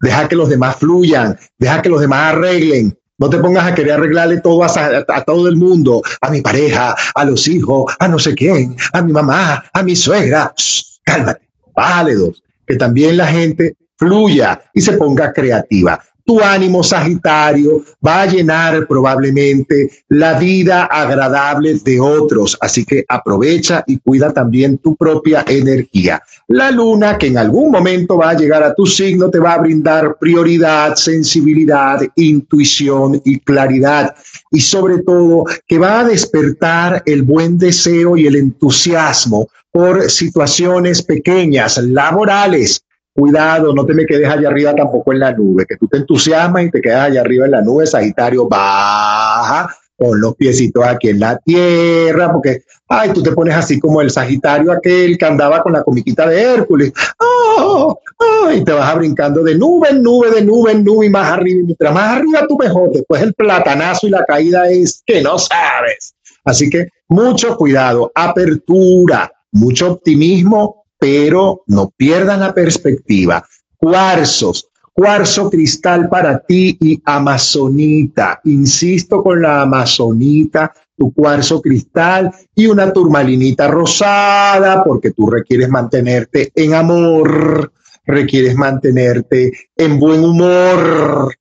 Deja que los demás fluyan. Deja que los demás arreglen. No te pongas a querer arreglarle todo a, todo el mundo, a mi pareja, a los hijos, a no sé quién, a mi mamá, a mi suegra. cálmate, válidos. Que también la gente fluya y se ponga creativa tu ánimo sagitario va a llenar probablemente la vida agradable de otros. Así que aprovecha y cuida también tu propia energía. La luna, que en algún momento va a llegar a tu signo, te va a brindar prioridad, sensibilidad, intuición y claridad. Y sobre todo, que va a despertar el buen deseo y el entusiasmo por situaciones pequeñas, laborales, cuidado, no te me quedes allá arriba tampoco en la nube, que tú te entusiasmas y te quedas allá arriba en la nube, Sagitario, baja con los piecitos aquí en la tierra, porque, ay, tú te pones así como el Sagitario aquel que andaba con la comiquita de Hércules, oh, y te vas brincando de nube en nube, de nube en nube y más arriba, y mientras más arriba tú mejor, después el platanazo y la caída es que no sabes. Así que mucho cuidado, apertura, mucho optimismo, pero no pierdan la perspectiva. Cuarzos, cuarzo cristal para ti y amazonita. Insisto con la amazonita, tu cuarzo cristal y una turmalinita rosada, porque tú requieres mantenerte en amor, requieres mantenerte en buen humor.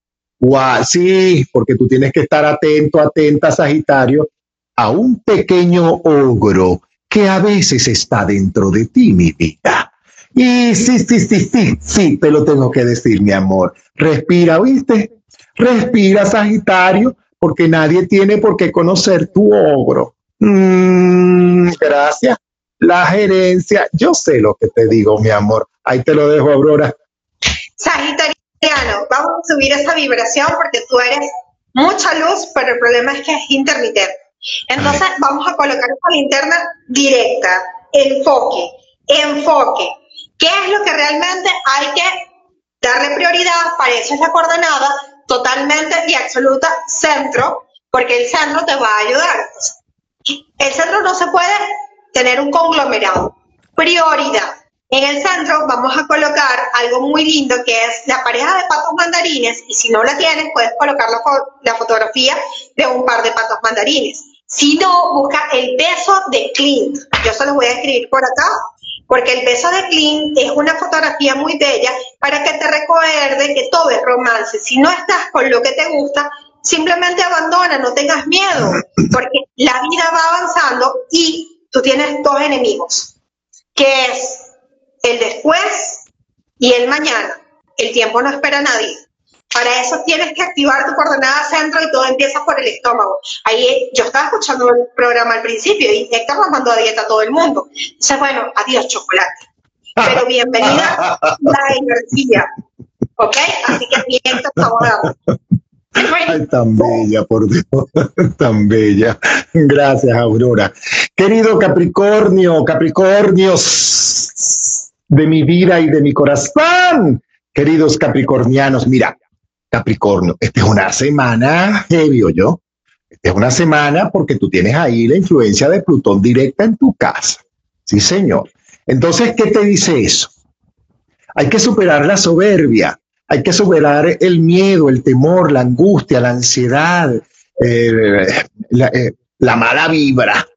Sí, porque tú tienes que estar atento, atenta, Sagitario, a un pequeño ogro que a veces está dentro de ti, mi vida. Y sí, sí, sí, sí, sí, te lo tengo que decir, mi amor. Respira, ¿oíste? Respira, Sagitario, porque nadie tiene por qué conocer tu ogro. Mm, gracias. La gerencia, yo sé lo que te digo, mi amor. Ahí te lo dejo, Aurora. Sagitariano, vamos a subir esa vibración porque tú eres mucha luz, pero el problema es que es intermitente. Entonces vamos a colocar esta linterna directa, enfoque, enfoque. ¿Qué es lo que realmente hay que darle prioridad? Para eso es la coordenada totalmente y absoluta centro, porque el centro te va a ayudar. El centro no se puede tener un conglomerado. Prioridad. En el centro vamos a colocar algo muy lindo que es la pareja de patos mandarines y si no la tienes puedes colocar la, fotografía de un par de patos mandarines. Si no, busca el beso de Clint. Yo se los voy a escribir por acá porque el beso de Clint es una fotografía muy bella para que te recuerde que todo es romance. Si no estás con lo que te gusta, simplemente abandona, no tengas miedo, porque la vida va avanzando y tú tienes dos enemigos, que es el después y el mañana. El tiempo no espera a nadie. Para eso tienes que activar tu coordenada centro y todo empieza por el estómago. Ahí yo estaba escuchando el programa al principio y Héctor nos mandó a dieta a todo el mundo. Dice, bueno, adiós chocolate. Pero bienvenida la energía. ¿Ok? Así que bien, estamos Ay, tan bella, por Dios, tan bella. Gracias, Aurora. Querido Capricornio, Capricornios de mi vida y de mi corazón, queridos Capricornianos, mira, Capricornio, esta es una semana heavy, yo. Esta es una semana porque tú tienes ahí la influencia de Plutón directa en tu casa. Sí, señor. Entonces, ¿qué te dice eso? Hay que superar la soberbia, hay que superar el miedo, el temor, la angustia, la ansiedad, eh, eh, la, mala vibra,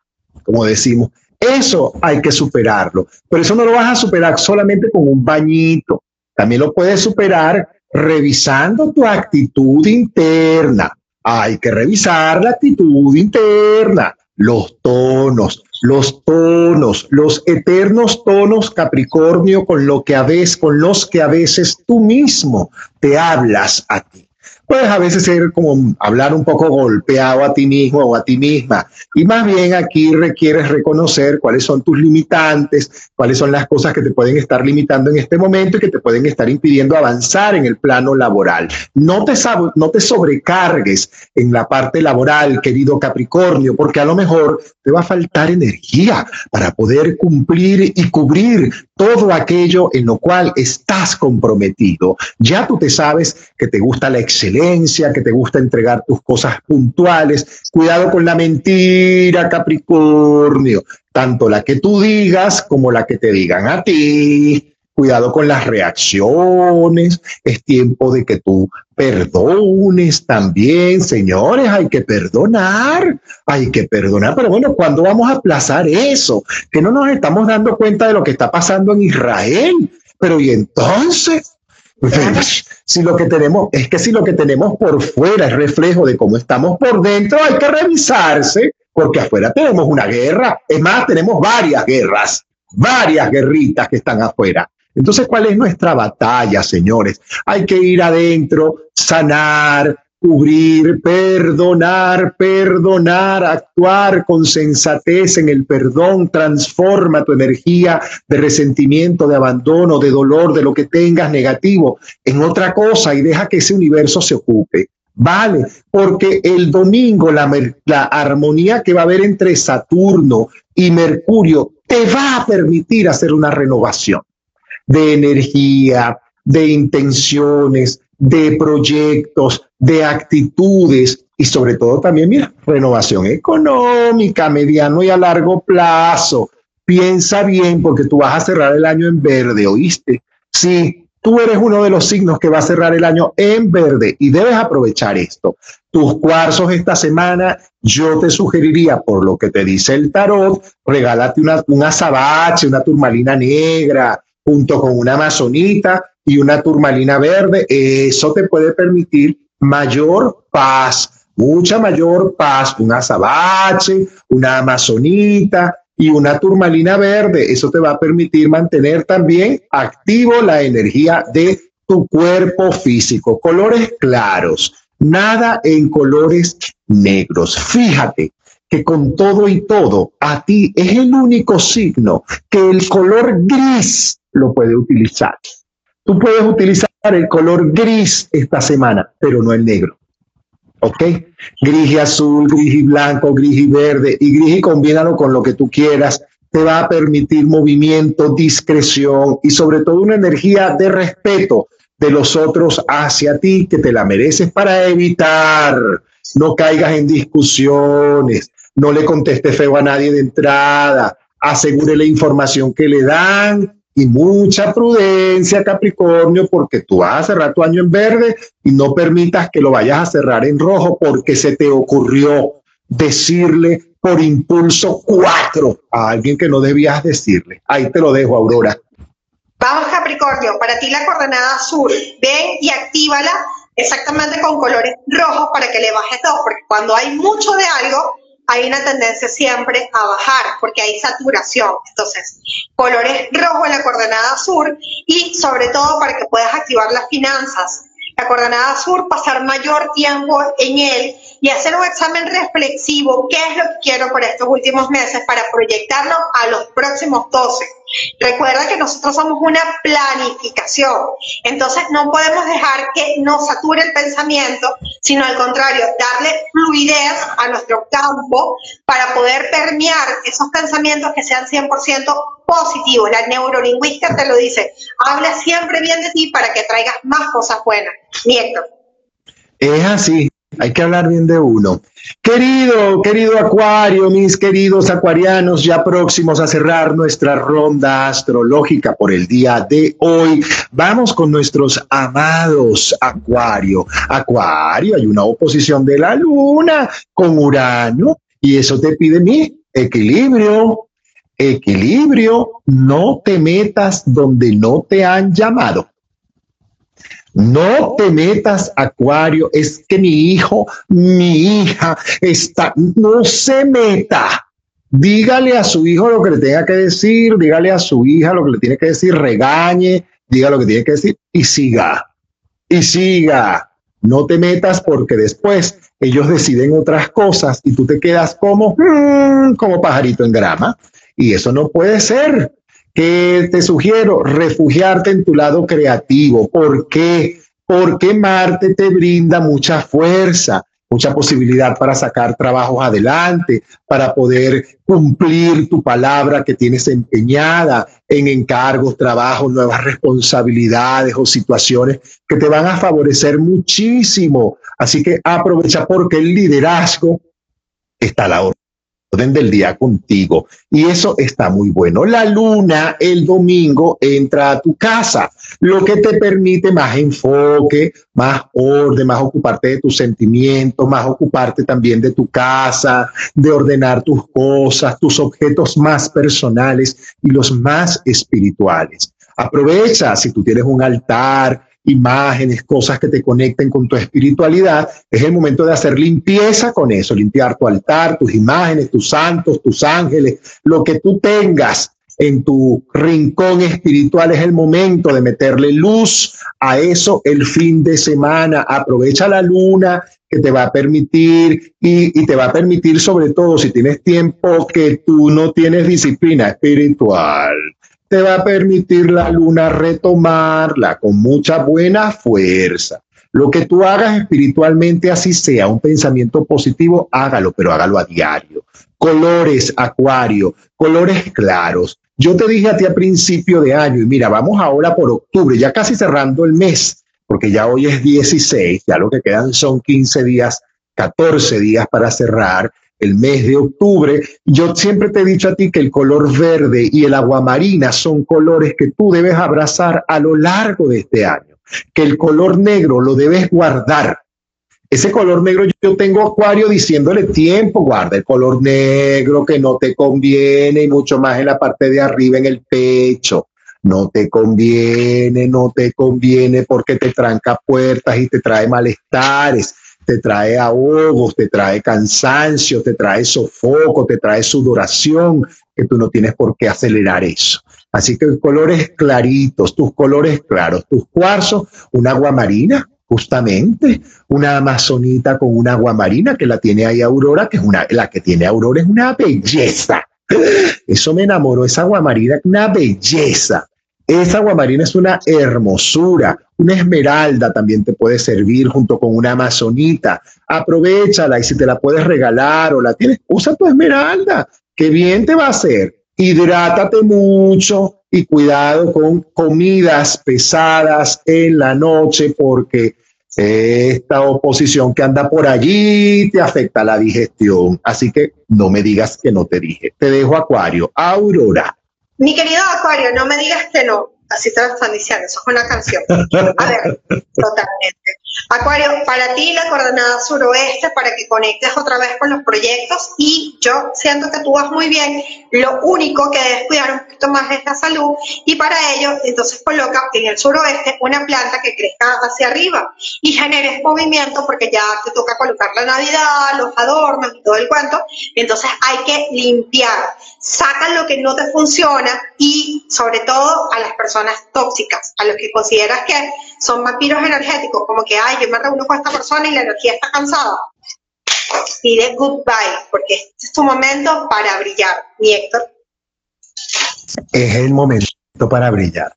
como decimos. Eso hay que superarlo, pero eso no lo vas a superar solamente con un bañito. También lo puedes superar revisando tu actitud interna. Hay que revisar la actitud interna, los tonos, los tonos, los eternos tonos Capricornio con lo que a veces, con los que a veces tú mismo te hablas a ti puedes a veces ser como hablar un poco golpeado a ti mismo o a ti misma. Y más bien aquí requieres reconocer cuáles son tus limitantes, cuáles son las cosas que te pueden estar limitando en este momento y que te pueden estar impidiendo avanzar en el plano laboral. No te, no te sobrecargues en la parte laboral, querido Capricornio, porque a lo mejor te va a faltar energía para poder cumplir y cubrir todo aquello en lo cual estás comprometido. Ya tú te sabes que te gusta la excelencia, que te gusta entregar tus cosas puntuales. Cuidado con la mentira, Capricornio, tanto la que tú digas como la que te digan a ti. Cuidado con las reacciones. Es tiempo de que tú perdones también, señores. Hay que perdonar, hay que perdonar. Pero bueno, ¿cuándo vamos a aplazar eso? Que no nos estamos dando cuenta de lo que está pasando en Israel. Pero y entonces, si lo que tenemos es que si lo que tenemos por fuera es reflejo de cómo estamos por dentro, hay que revisarse, porque afuera tenemos una guerra. Es más, tenemos varias guerras, varias guerritas que están afuera. Entonces, ¿cuál es nuestra batalla, señores? Hay que ir adentro, sanar, cubrir, perdonar, perdonar, actuar con sensatez en el perdón, transforma tu energía de resentimiento, de abandono, de dolor, de lo que tengas negativo en otra cosa y deja que ese universo se ocupe. Vale, porque el domingo la, la armonía que va a haber entre Saturno y Mercurio te va a permitir hacer una renovación de energía, de intenciones, de proyectos, de actitudes y sobre todo también, mira, renovación económica, mediano y a largo plazo. Piensa bien porque tú vas a cerrar el año en verde, ¿oíste? Sí, tú eres uno de los signos que va a cerrar el año en verde y debes aprovechar esto. Tus cuarzos esta semana, yo te sugeriría, por lo que te dice el tarot, regálate una, un azabache, una turmalina negra, junto con una amazonita y una turmalina verde, eso te puede permitir mayor paz, mucha mayor paz, un azabache, una amazonita y una turmalina verde. Eso te va a permitir mantener también activo la energía de tu cuerpo físico. Colores claros, nada en colores negros. Fíjate que con todo y todo, a ti es el único signo que el color gris lo puede utilizar. Tú puedes utilizar el color gris esta semana, pero no el negro. ¿Ok? Gris y azul, gris y blanco, gris y verde, y gris y combínalo con lo que tú quieras. Te va a permitir movimiento, discreción y sobre todo una energía de respeto de los otros hacia ti que te la mereces para evitar no caigas en discusiones, no le conteste feo a nadie de entrada, asegure la información que le dan y mucha prudencia, Capricornio, porque tú vas a cerrar tu año en verde y no permitas que lo vayas a cerrar en rojo porque se te ocurrió decirle por impulso cuatro a alguien que no debías decirle. Ahí te lo dejo, Aurora. Vamos, Capricornio, para ti la coordenada azul, ven y actívala exactamente con colores rojos para que le bajes dos, porque cuando hay mucho de algo, hay una tendencia siempre a bajar porque hay saturación. Entonces, colores rojos en la coordenada sur y sobre todo para que puedas activar las finanzas. La coordenada sur, pasar mayor tiempo en él y hacer un examen reflexivo, qué es lo que quiero por estos últimos meses para proyectarlo a los próximos 12. Recuerda que nosotros somos una planificación, entonces no podemos dejar que nos sature el pensamiento, sino al contrario, darle fluidez a nuestro campo para poder permear esos pensamientos que sean 100% positivos. La neurolingüística te lo dice, habla siempre bien de ti para que traigas más cosas buenas. Nieto. Es así, hay que hablar bien de uno. Querido, querido Acuario, mis queridos acuarianos, ya próximos a cerrar nuestra ronda astrológica por el día de hoy, vamos con nuestros amados Acuario. Acuario, hay una oposición de la luna con Urano y eso te pide mi equilibrio. Equilibrio, no te metas donde no te han llamado. No te metas, Acuario, es que mi hijo, mi hija está, no se meta. Dígale a su hijo lo que le tenga que decir, dígale a su hija lo que le tiene que decir, regañe, diga lo que tiene que decir y siga. Y siga. No te metas porque después ellos deciden otras cosas y tú te quedas como, mm, como pajarito en grama. Y eso no puede ser que te sugiero refugiarte en tu lado creativo. ¿Por qué? Porque Marte te brinda mucha fuerza, mucha posibilidad para sacar trabajos adelante, para poder cumplir tu palabra que tienes empeñada en encargos, trabajos, nuevas responsabilidades o situaciones que te van a favorecer muchísimo. Así que aprovecha porque el liderazgo está a la hora del día contigo. Y eso está muy bueno. La luna el domingo entra a tu casa, lo que te permite más enfoque, más orden, más ocuparte de tus sentimientos, más ocuparte también de tu casa, de ordenar tus cosas, tus objetos más personales y los más espirituales. Aprovecha si tú tienes un altar, imágenes, cosas que te conecten con tu espiritualidad, es el momento de hacer limpieza con eso, limpiar tu altar, tus imágenes, tus santos, tus ángeles, lo que tú tengas en tu rincón espiritual es el momento de meterle luz a eso el fin de semana. Aprovecha la luna que te va a permitir y, te va a permitir sobre todo si tienes tiempo que tú no tienes disciplina espiritual te va a permitir la luna retomarla con mucha buena fuerza. Lo que tú hagas espiritualmente, así sea un pensamiento positivo, hágalo, pero hágalo a diario. Colores, acuario, colores claros. Yo te dije a ti a principio de año, y mira, vamos ahora por octubre, ya casi cerrando el mes, porque ya hoy es 16, ya lo que quedan son 15 días, 14 días para cerrar el mes de octubre. Yo siempre te he dicho a ti que el color verde y el aguamarina son colores que tú debes abrazar a lo largo de este año, que el color negro lo debes guardar. Ese color negro yo tengo acuario diciéndole tiempo, guarda el color negro que no te conviene y mucho más en la parte de arriba en el pecho. No te conviene, no te conviene porque te tranca puertas y te trae malestares, te trae ahogos, te trae cansancio, te trae sofoco, te trae sudoración, que tú no tienes por qué acelerar eso. Así que colores claritos, tus colores claros, tus cuarzos, un agua marina, justamente, una amazonita con un agua marina que la tiene ahí Aurora, que es una, la que tiene Aurora es una belleza. Eso me enamoró, esa agua marina, una belleza. Esa aguamarina es una hermosura, una esmeralda también te puede servir junto con una amazonita. Aprovechala y si te la puedes regalar o la tienes, usa tu esmeralda, que bien te va a hacer. Hidrátate mucho y cuidado con comidas pesadas en la noche porque esta oposición que anda por allí te afecta la digestión. Así que no me digas que no te dije. Te dejo Acuario. Aurora. Mi querido Acuario, no me digas que no. Así te lo están diciendo, eso es una canción. A ver, totalmente. Acuario, para ti la coordenada suroeste para que conectes otra vez con los proyectos y yo siento que tú vas muy bien. Lo único que debes cuidar un poquito más es la salud y para ello entonces coloca en el suroeste una planta que crezca hacia arriba y generes movimiento porque ya te toca colocar la Navidad, los adornos y todo el cuento. Entonces hay que limpiar, sacan lo que no te funciona y sobre todo a las personas tóxicas, a los que consideras que son vampiros energéticos, como que, ay, yo me reúno con esta persona y la energía está cansada. Pide goodbye, porque este es tu momento para brillar, mi Héctor. Es el momento para brillar.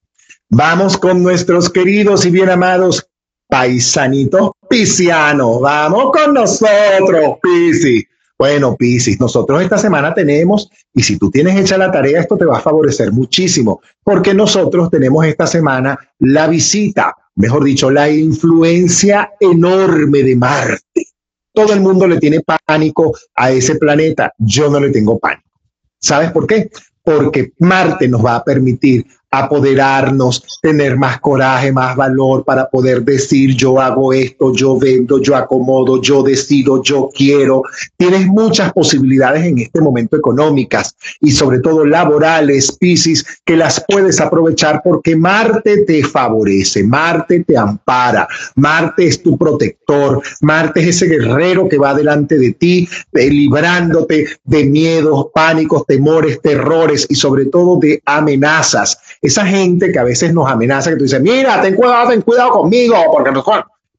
Vamos con nuestros queridos y bien amados paisanitos piscianos. Vamos con nosotros, Pisi. Bueno, Piscis, nosotros esta semana tenemos, y si tú tienes hecha la tarea, esto te va a favorecer muchísimo, porque nosotros tenemos esta semana la visita, mejor dicho, la influencia enorme de Marte. Todo el mundo le tiene pánico a ese planeta, yo no le tengo pánico. ¿Sabes por qué? Porque Marte nos va a permitir apoderarnos, tener más coraje, más valor para poder decir yo hago esto, yo vendo, yo acomodo, yo decido, yo quiero. Tienes muchas posibilidades en este momento económicas y sobre todo laborales, Piscis, que las puedes aprovechar porque Marte te favorece, Marte te ampara, Marte es tu protector, Marte es ese guerrero que va delante de ti, eh, librándote de miedos, pánicos, temores, terrores y sobre todo de amenazas esa gente que a veces nos amenaza, que tú dices, mira, ten cuidado, ten cuidado conmigo, porque no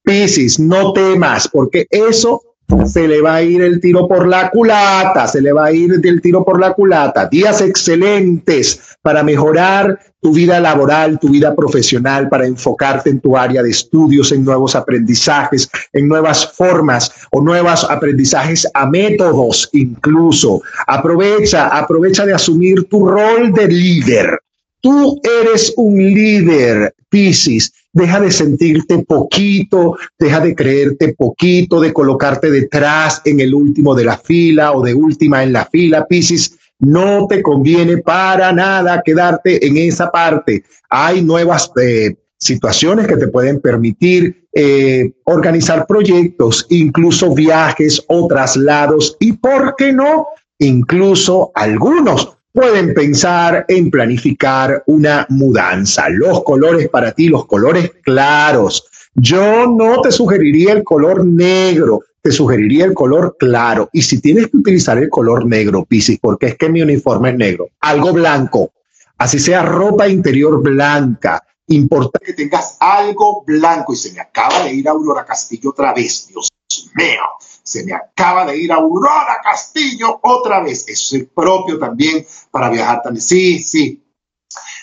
Piscis, no temas, porque eso se le va a ir el tiro por la culata, se le va a ir el tiro por la culata. Días excelentes para mejorar tu vida laboral, tu vida profesional, para enfocarte en tu área de estudios, en nuevos aprendizajes, en nuevas formas o nuevos aprendizajes a métodos incluso. Aprovecha, aprovecha de asumir tu rol de líder. Tú eres un líder, Piscis. Deja de sentirte poquito, deja de creerte poquito, de colocarte detrás en el último de la fila o de última en la fila, Piscis. No te conviene para nada quedarte en esa parte. Hay nuevas eh, situaciones que te pueden permitir eh, organizar proyectos, incluso viajes o traslados y, ¿por qué no? Incluso algunos pueden pensar en planificar una mudanza. Los colores para ti, los colores claros. Yo no te sugeriría el color negro, te sugeriría el color claro. Y si tienes que utilizar el color negro, Piscis, porque es que mi uniforme es negro, algo blanco, así sea ropa interior blanca. Importa que tengas algo blanco y se me acaba de ir Aurora Castillo otra vez, Dios mío se me acaba de ir a Aurora Castillo otra vez. Eso es propio también para viajar también. Sí, sí.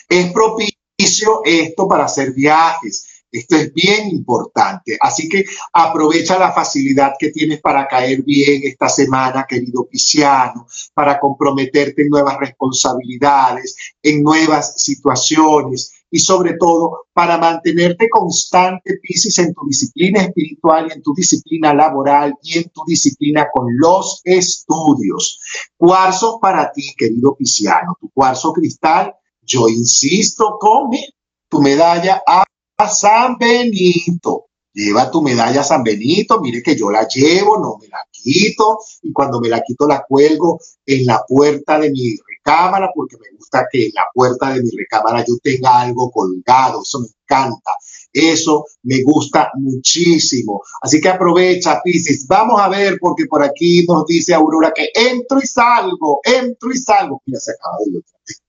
Es propicio esto para hacer viajes. Esto es bien importante. Así que aprovecha la facilidad que tienes para caer bien esta semana, querido Pisciano, para comprometerte en nuevas responsabilidades, en nuevas situaciones y sobre todo para mantenerte constante, Piscis, en tu disciplina espiritual y en tu disciplina laboral y en tu disciplina con los estudios. Cuarzo para ti, querido Pisciano, tu cuarzo cristal, yo insisto, come tu medalla a San Benito. Lleva tu medalla a San Benito, mire que yo la llevo, no me la quito, y cuando me la quito la cuelgo en la puerta de mi recámara porque me gusta que en la puerta de mi recámara yo tenga algo colgado, eso me encanta. Eso me gusta muchísimo. Así que aprovecha, Pisces. Vamos a ver, porque por aquí nos dice Aurora que entro y salgo, entro y salgo. Mira, se acaba de ir.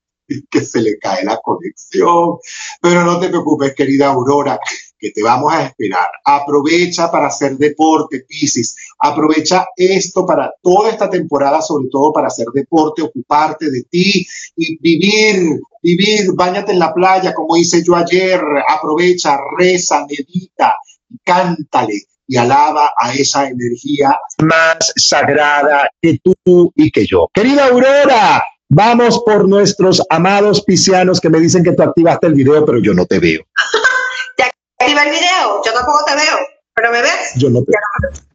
Que se le cae la conexión. Pero no te preocupes, querida Aurora, que te vamos a esperar. Aprovecha para hacer deporte, Pisces. Aprovecha esto para toda esta temporada, sobre todo para hacer deporte, ocuparte de ti y vivir, vivir, bañate en la playa, como hice yo ayer. Aprovecha, reza, medita, cántale y alaba a esa energía más sagrada que tú y que yo. Querida Aurora, vamos por nuestros amados piscianos que me dicen que tú activaste el video, pero yo no te veo. Activa el video, yo tampoco te veo, pero ¿me ves? Yo no te,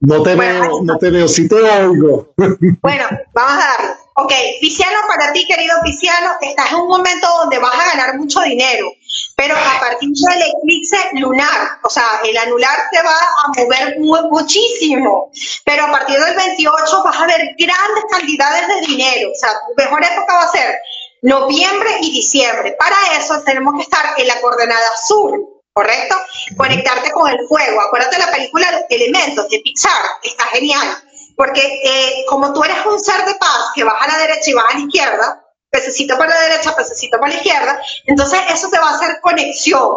no te veo, no te veo, sí te oigo. Bueno, vamos a darle. Ok, Pisciano, para ti, querido Pisciano, estás en un momento donde vas a ganar mucho dinero, pero a partir del eclipse lunar, o sea, el anular te va a mover muchísimo, pero a partir del 28 vas a ver grandes cantidades de dinero, o sea, tu mejor época va a ser noviembre y diciembre. Para eso tenemos que estar en la coordenada sur, ¿correcto? Conectarte con el fuego. Acuérdate de la película Elementos de Pixar, está genial. Porque eh, como tú eres un ser de paz que vas a la derecha y vas a la izquierda, pececito para la derecha, pececito para la izquierda, entonces eso te va a hacer conexión.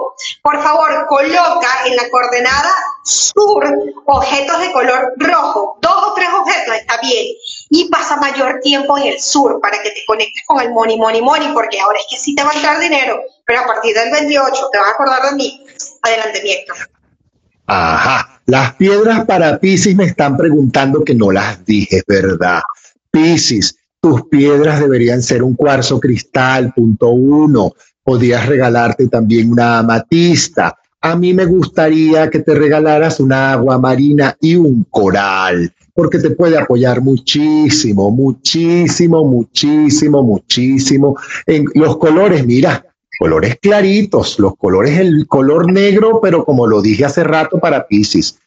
Por favor, coloca en la coordenada sur objetos de color rojo, dos o tres objetos, está bien, y pasa mayor tiempo en el sur para que te conectes con el money, money, money, porque ahora es que sí te va a entrar dinero, pero a partir del 28 te vas a acordar de mí. Adelante, mi Ajá. Las piedras para Pisces me están preguntando que no las dije, ¿verdad? Pisces, tus piedras deberían ser un cuarzo cristal, punto uno. Podrías regalarte también una amatista. A mí me gustaría que te regalaras una agua marina y un coral, porque te puede apoyar muchísimo, muchísimo, muchísimo, muchísimo. En los colores, mira, colores claritos, los colores, el color negro, pero como lo dije hace rato para Pisces,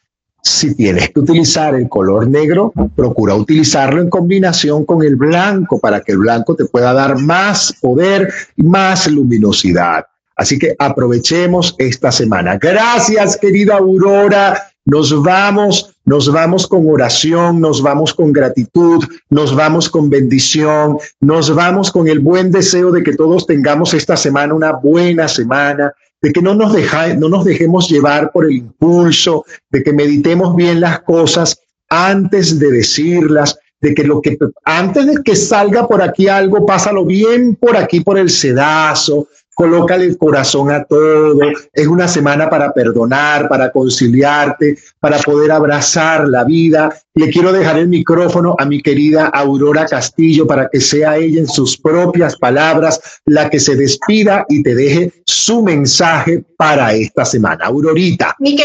si tienes que utilizar el color negro, procura utilizarlo en combinación con el blanco para que el blanco te pueda dar más poder y más luminosidad. Así que aprovechemos esta semana. Gracias, querida Aurora. Nos vamos, nos vamos con oración, nos vamos con gratitud, nos vamos con bendición, nos vamos con el buen deseo de que todos tengamos esta semana una buena semana, de que no nos, no nos dejemos llevar por el impulso, de que meditemos bien las cosas antes de decirlas, de que lo que antes de que salga por aquí algo, pásalo bien por aquí por el sedazo, colócale el corazón a todo. Es una semana para perdonar, para conciliarte, para poder abrazar la vida. Le quiero dejar el micrófono a mi querida Aurora Castillo para que sea ella en sus propias palabras la que se despida y te deje su mensaje para esta semana. Aurorita. Mi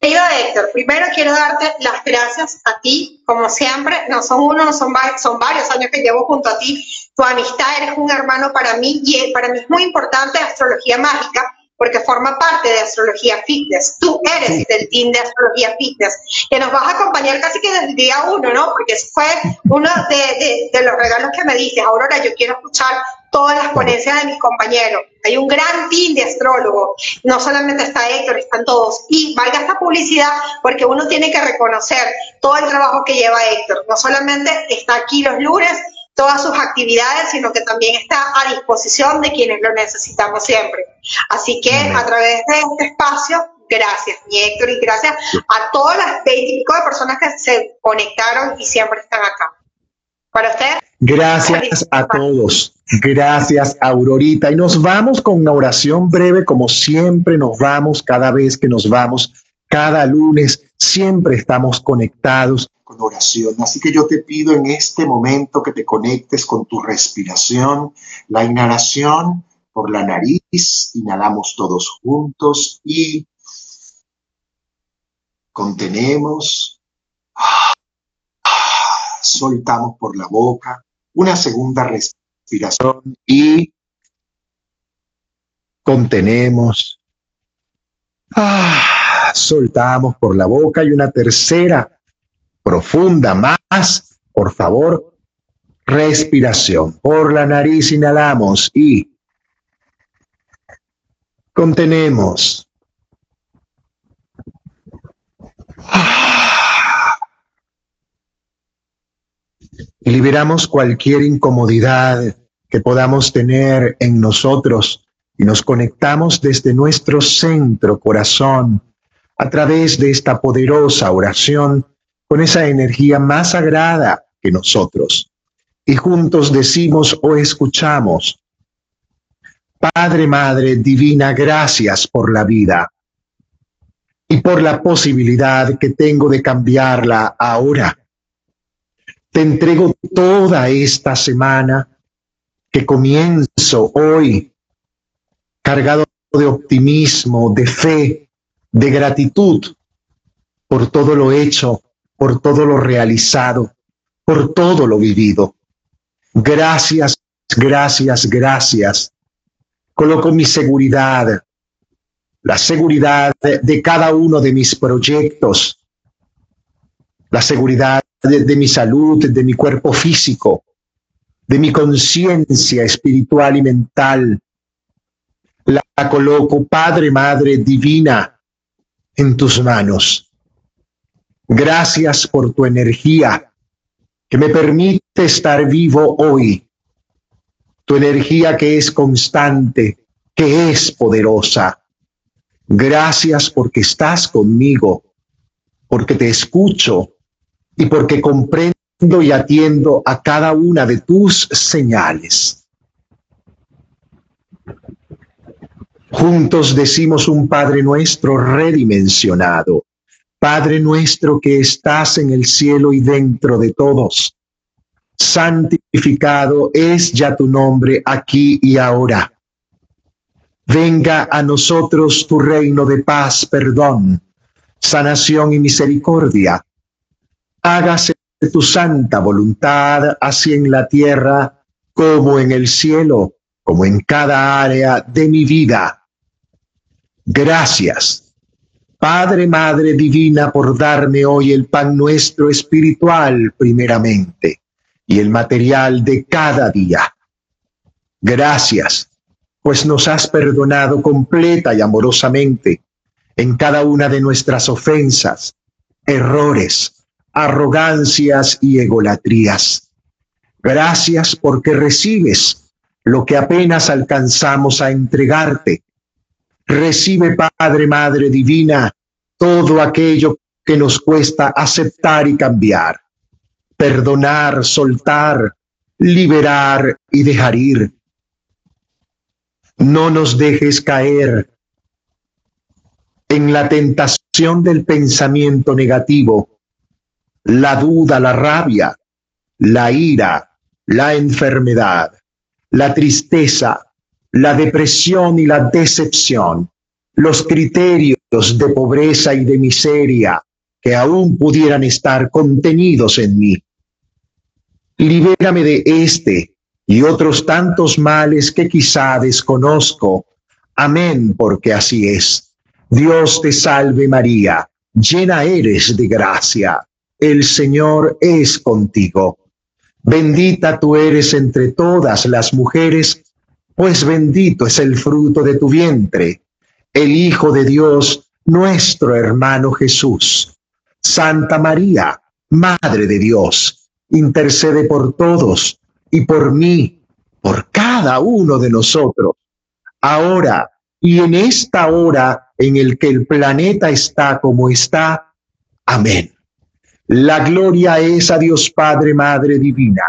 querido Héctor, primero quiero darte las gracias a ti, como siempre. No son uno, no son, son varios años que llevo junto a ti tu amistad, eres un hermano para mí y para mí es muy importante astrología mágica porque forma parte de Astrología Fitness. Tú eres del team de Astrología Fitness, que nos vas a acompañar casi que desde el día uno, ¿no? Porque eso fue uno de, de, los regalos que me dices. Aurora, yo quiero escuchar todas las ponencias de mis compañeros. Hay un gran team de astrólogos. No solamente está Héctor, están todos. Y valga esta publicidad porque uno tiene que reconocer todo el trabajo que lleva Héctor. No solamente está aquí los lunes, todas sus actividades, sino que también está a disposición de quienes lo necesitamos siempre. Así que a través de este espacio, gracias, mi Héctor, y gracias a todas las 20 y pico de personas que se conectaron y siempre están acá. Para usted. Gracias a todos. Gracias, Aurorita. Y nos vamos con una oración breve, como siempre nos vamos cada vez que nos vamos, cada lunes, siempre estamos conectados con oración. Así que yo te pido en este momento que te conectes con tu respiración, la inhalación por la nariz, inhalamos todos juntos y contenemos, soltamos por la boca, una segunda respiración y contenemos, soltamos por la boca y una tercera profunda, más, por favor, respiración. Por la nariz inhalamos y contenemos. Y liberamos cualquier incomodidad que podamos tener en nosotros y nos conectamos desde nuestro centro corazón a través de esta poderosa oración con esa energía más sagrada que nosotros. Y juntos decimos o escuchamos, Padre, Madre Divina, gracias por la vida y por la posibilidad que tengo de cambiarla ahora. Te entrego toda esta semana que comienzo hoy cargado de optimismo, de fe, de gratitud por todo lo hecho, por todo lo realizado, por todo lo vivido. Gracias, gracias, gracias. Coloco mi seguridad, la seguridad de, cada uno de mis proyectos, la seguridad de mi salud, de mi cuerpo físico, de mi conciencia espiritual y mental. La coloco, Padre, Madre Divina, en tus manos. Gracias por tu energía que me permite estar vivo hoy. Tu energía que es constante, que es poderosa. Gracias porque estás conmigo, porque te escucho y porque comprendo y atiendo a cada una de tus señales. Juntos decimos un Padre nuestro redimensionado. Padre nuestro que estás en el cielo y dentro de todos. Santificado es ya tu nombre aquí y ahora. Venga a nosotros tu reino de paz, perdón, sanación y misericordia. Hágase tu santa voluntad, así en la tierra como en el cielo, como en cada área de mi vida. Gracias, Padre, Madre Divina, por darme hoy el pan nuestro espiritual primeramente y el material de cada día. Gracias, pues nos has perdonado completa y amorosamente en cada una de nuestras ofensas, errores, arrogancias y egolatrías. Gracias porque recibes lo que apenas alcanzamos a entregarte. Recibe, Padre, Madre Divina, todo aquello que nos cuesta aceptar y cambiar, perdonar, soltar, liberar y dejar ir. No nos dejes caer en la tentación del pensamiento negativo la duda, la rabia, la ira, la enfermedad, la tristeza, la depresión y la decepción, los criterios de pobreza y de miseria que aún pudieran estar contenidos en mí. Libérame de este y otros tantos males que quizá desconozco. Amén, porque así es. Dios te salve María, llena eres de gracia el Señor es contigo. Bendita tú eres entre todas las mujeres, pues bendito es el fruto de tu vientre, el Hijo de Dios, nuestro hermano Jesús. Santa María, Madre de Dios, intercede por todos y por mí, por cada uno de nosotros, ahora y en esta hora en el que el planeta está como está. Amén. La gloria es a Dios Padre, Madre Divina,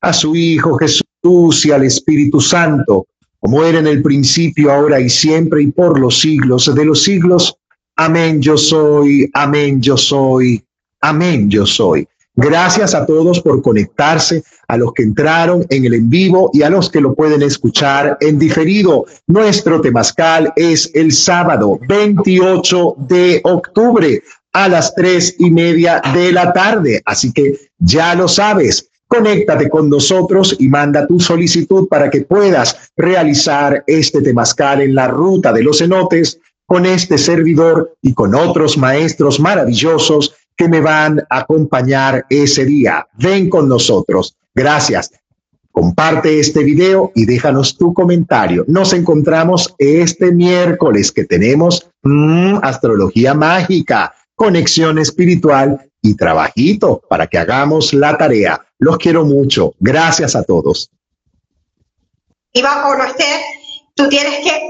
a su Hijo Jesús y al Espíritu Santo, como era en el principio, ahora y siempre y por los siglos de los siglos. Amén yo soy, amén yo soy, amén yo soy. Gracias a todos por conectarse, a los que entraron en el en vivo y a los que lo pueden escuchar en diferido. Nuestro temazcal es el sábado 28 de octubre a las tres y media de la tarde. Así que ya lo sabes. Conéctate con nosotros y manda tu solicitud para que puedas realizar este temazcal en la ruta de los cenotes con este servidor y con otros maestros maravillosos que me van a acompañar ese día. Ven con nosotros. Gracias. Comparte este video y déjanos tu comentario. Nos encontramos este miércoles que tenemos mm, astrología mágica, conexión espiritual y trabajito para que hagamos la tarea. Los quiero mucho. Gracias a todos. Y bajo usted, tú tienes que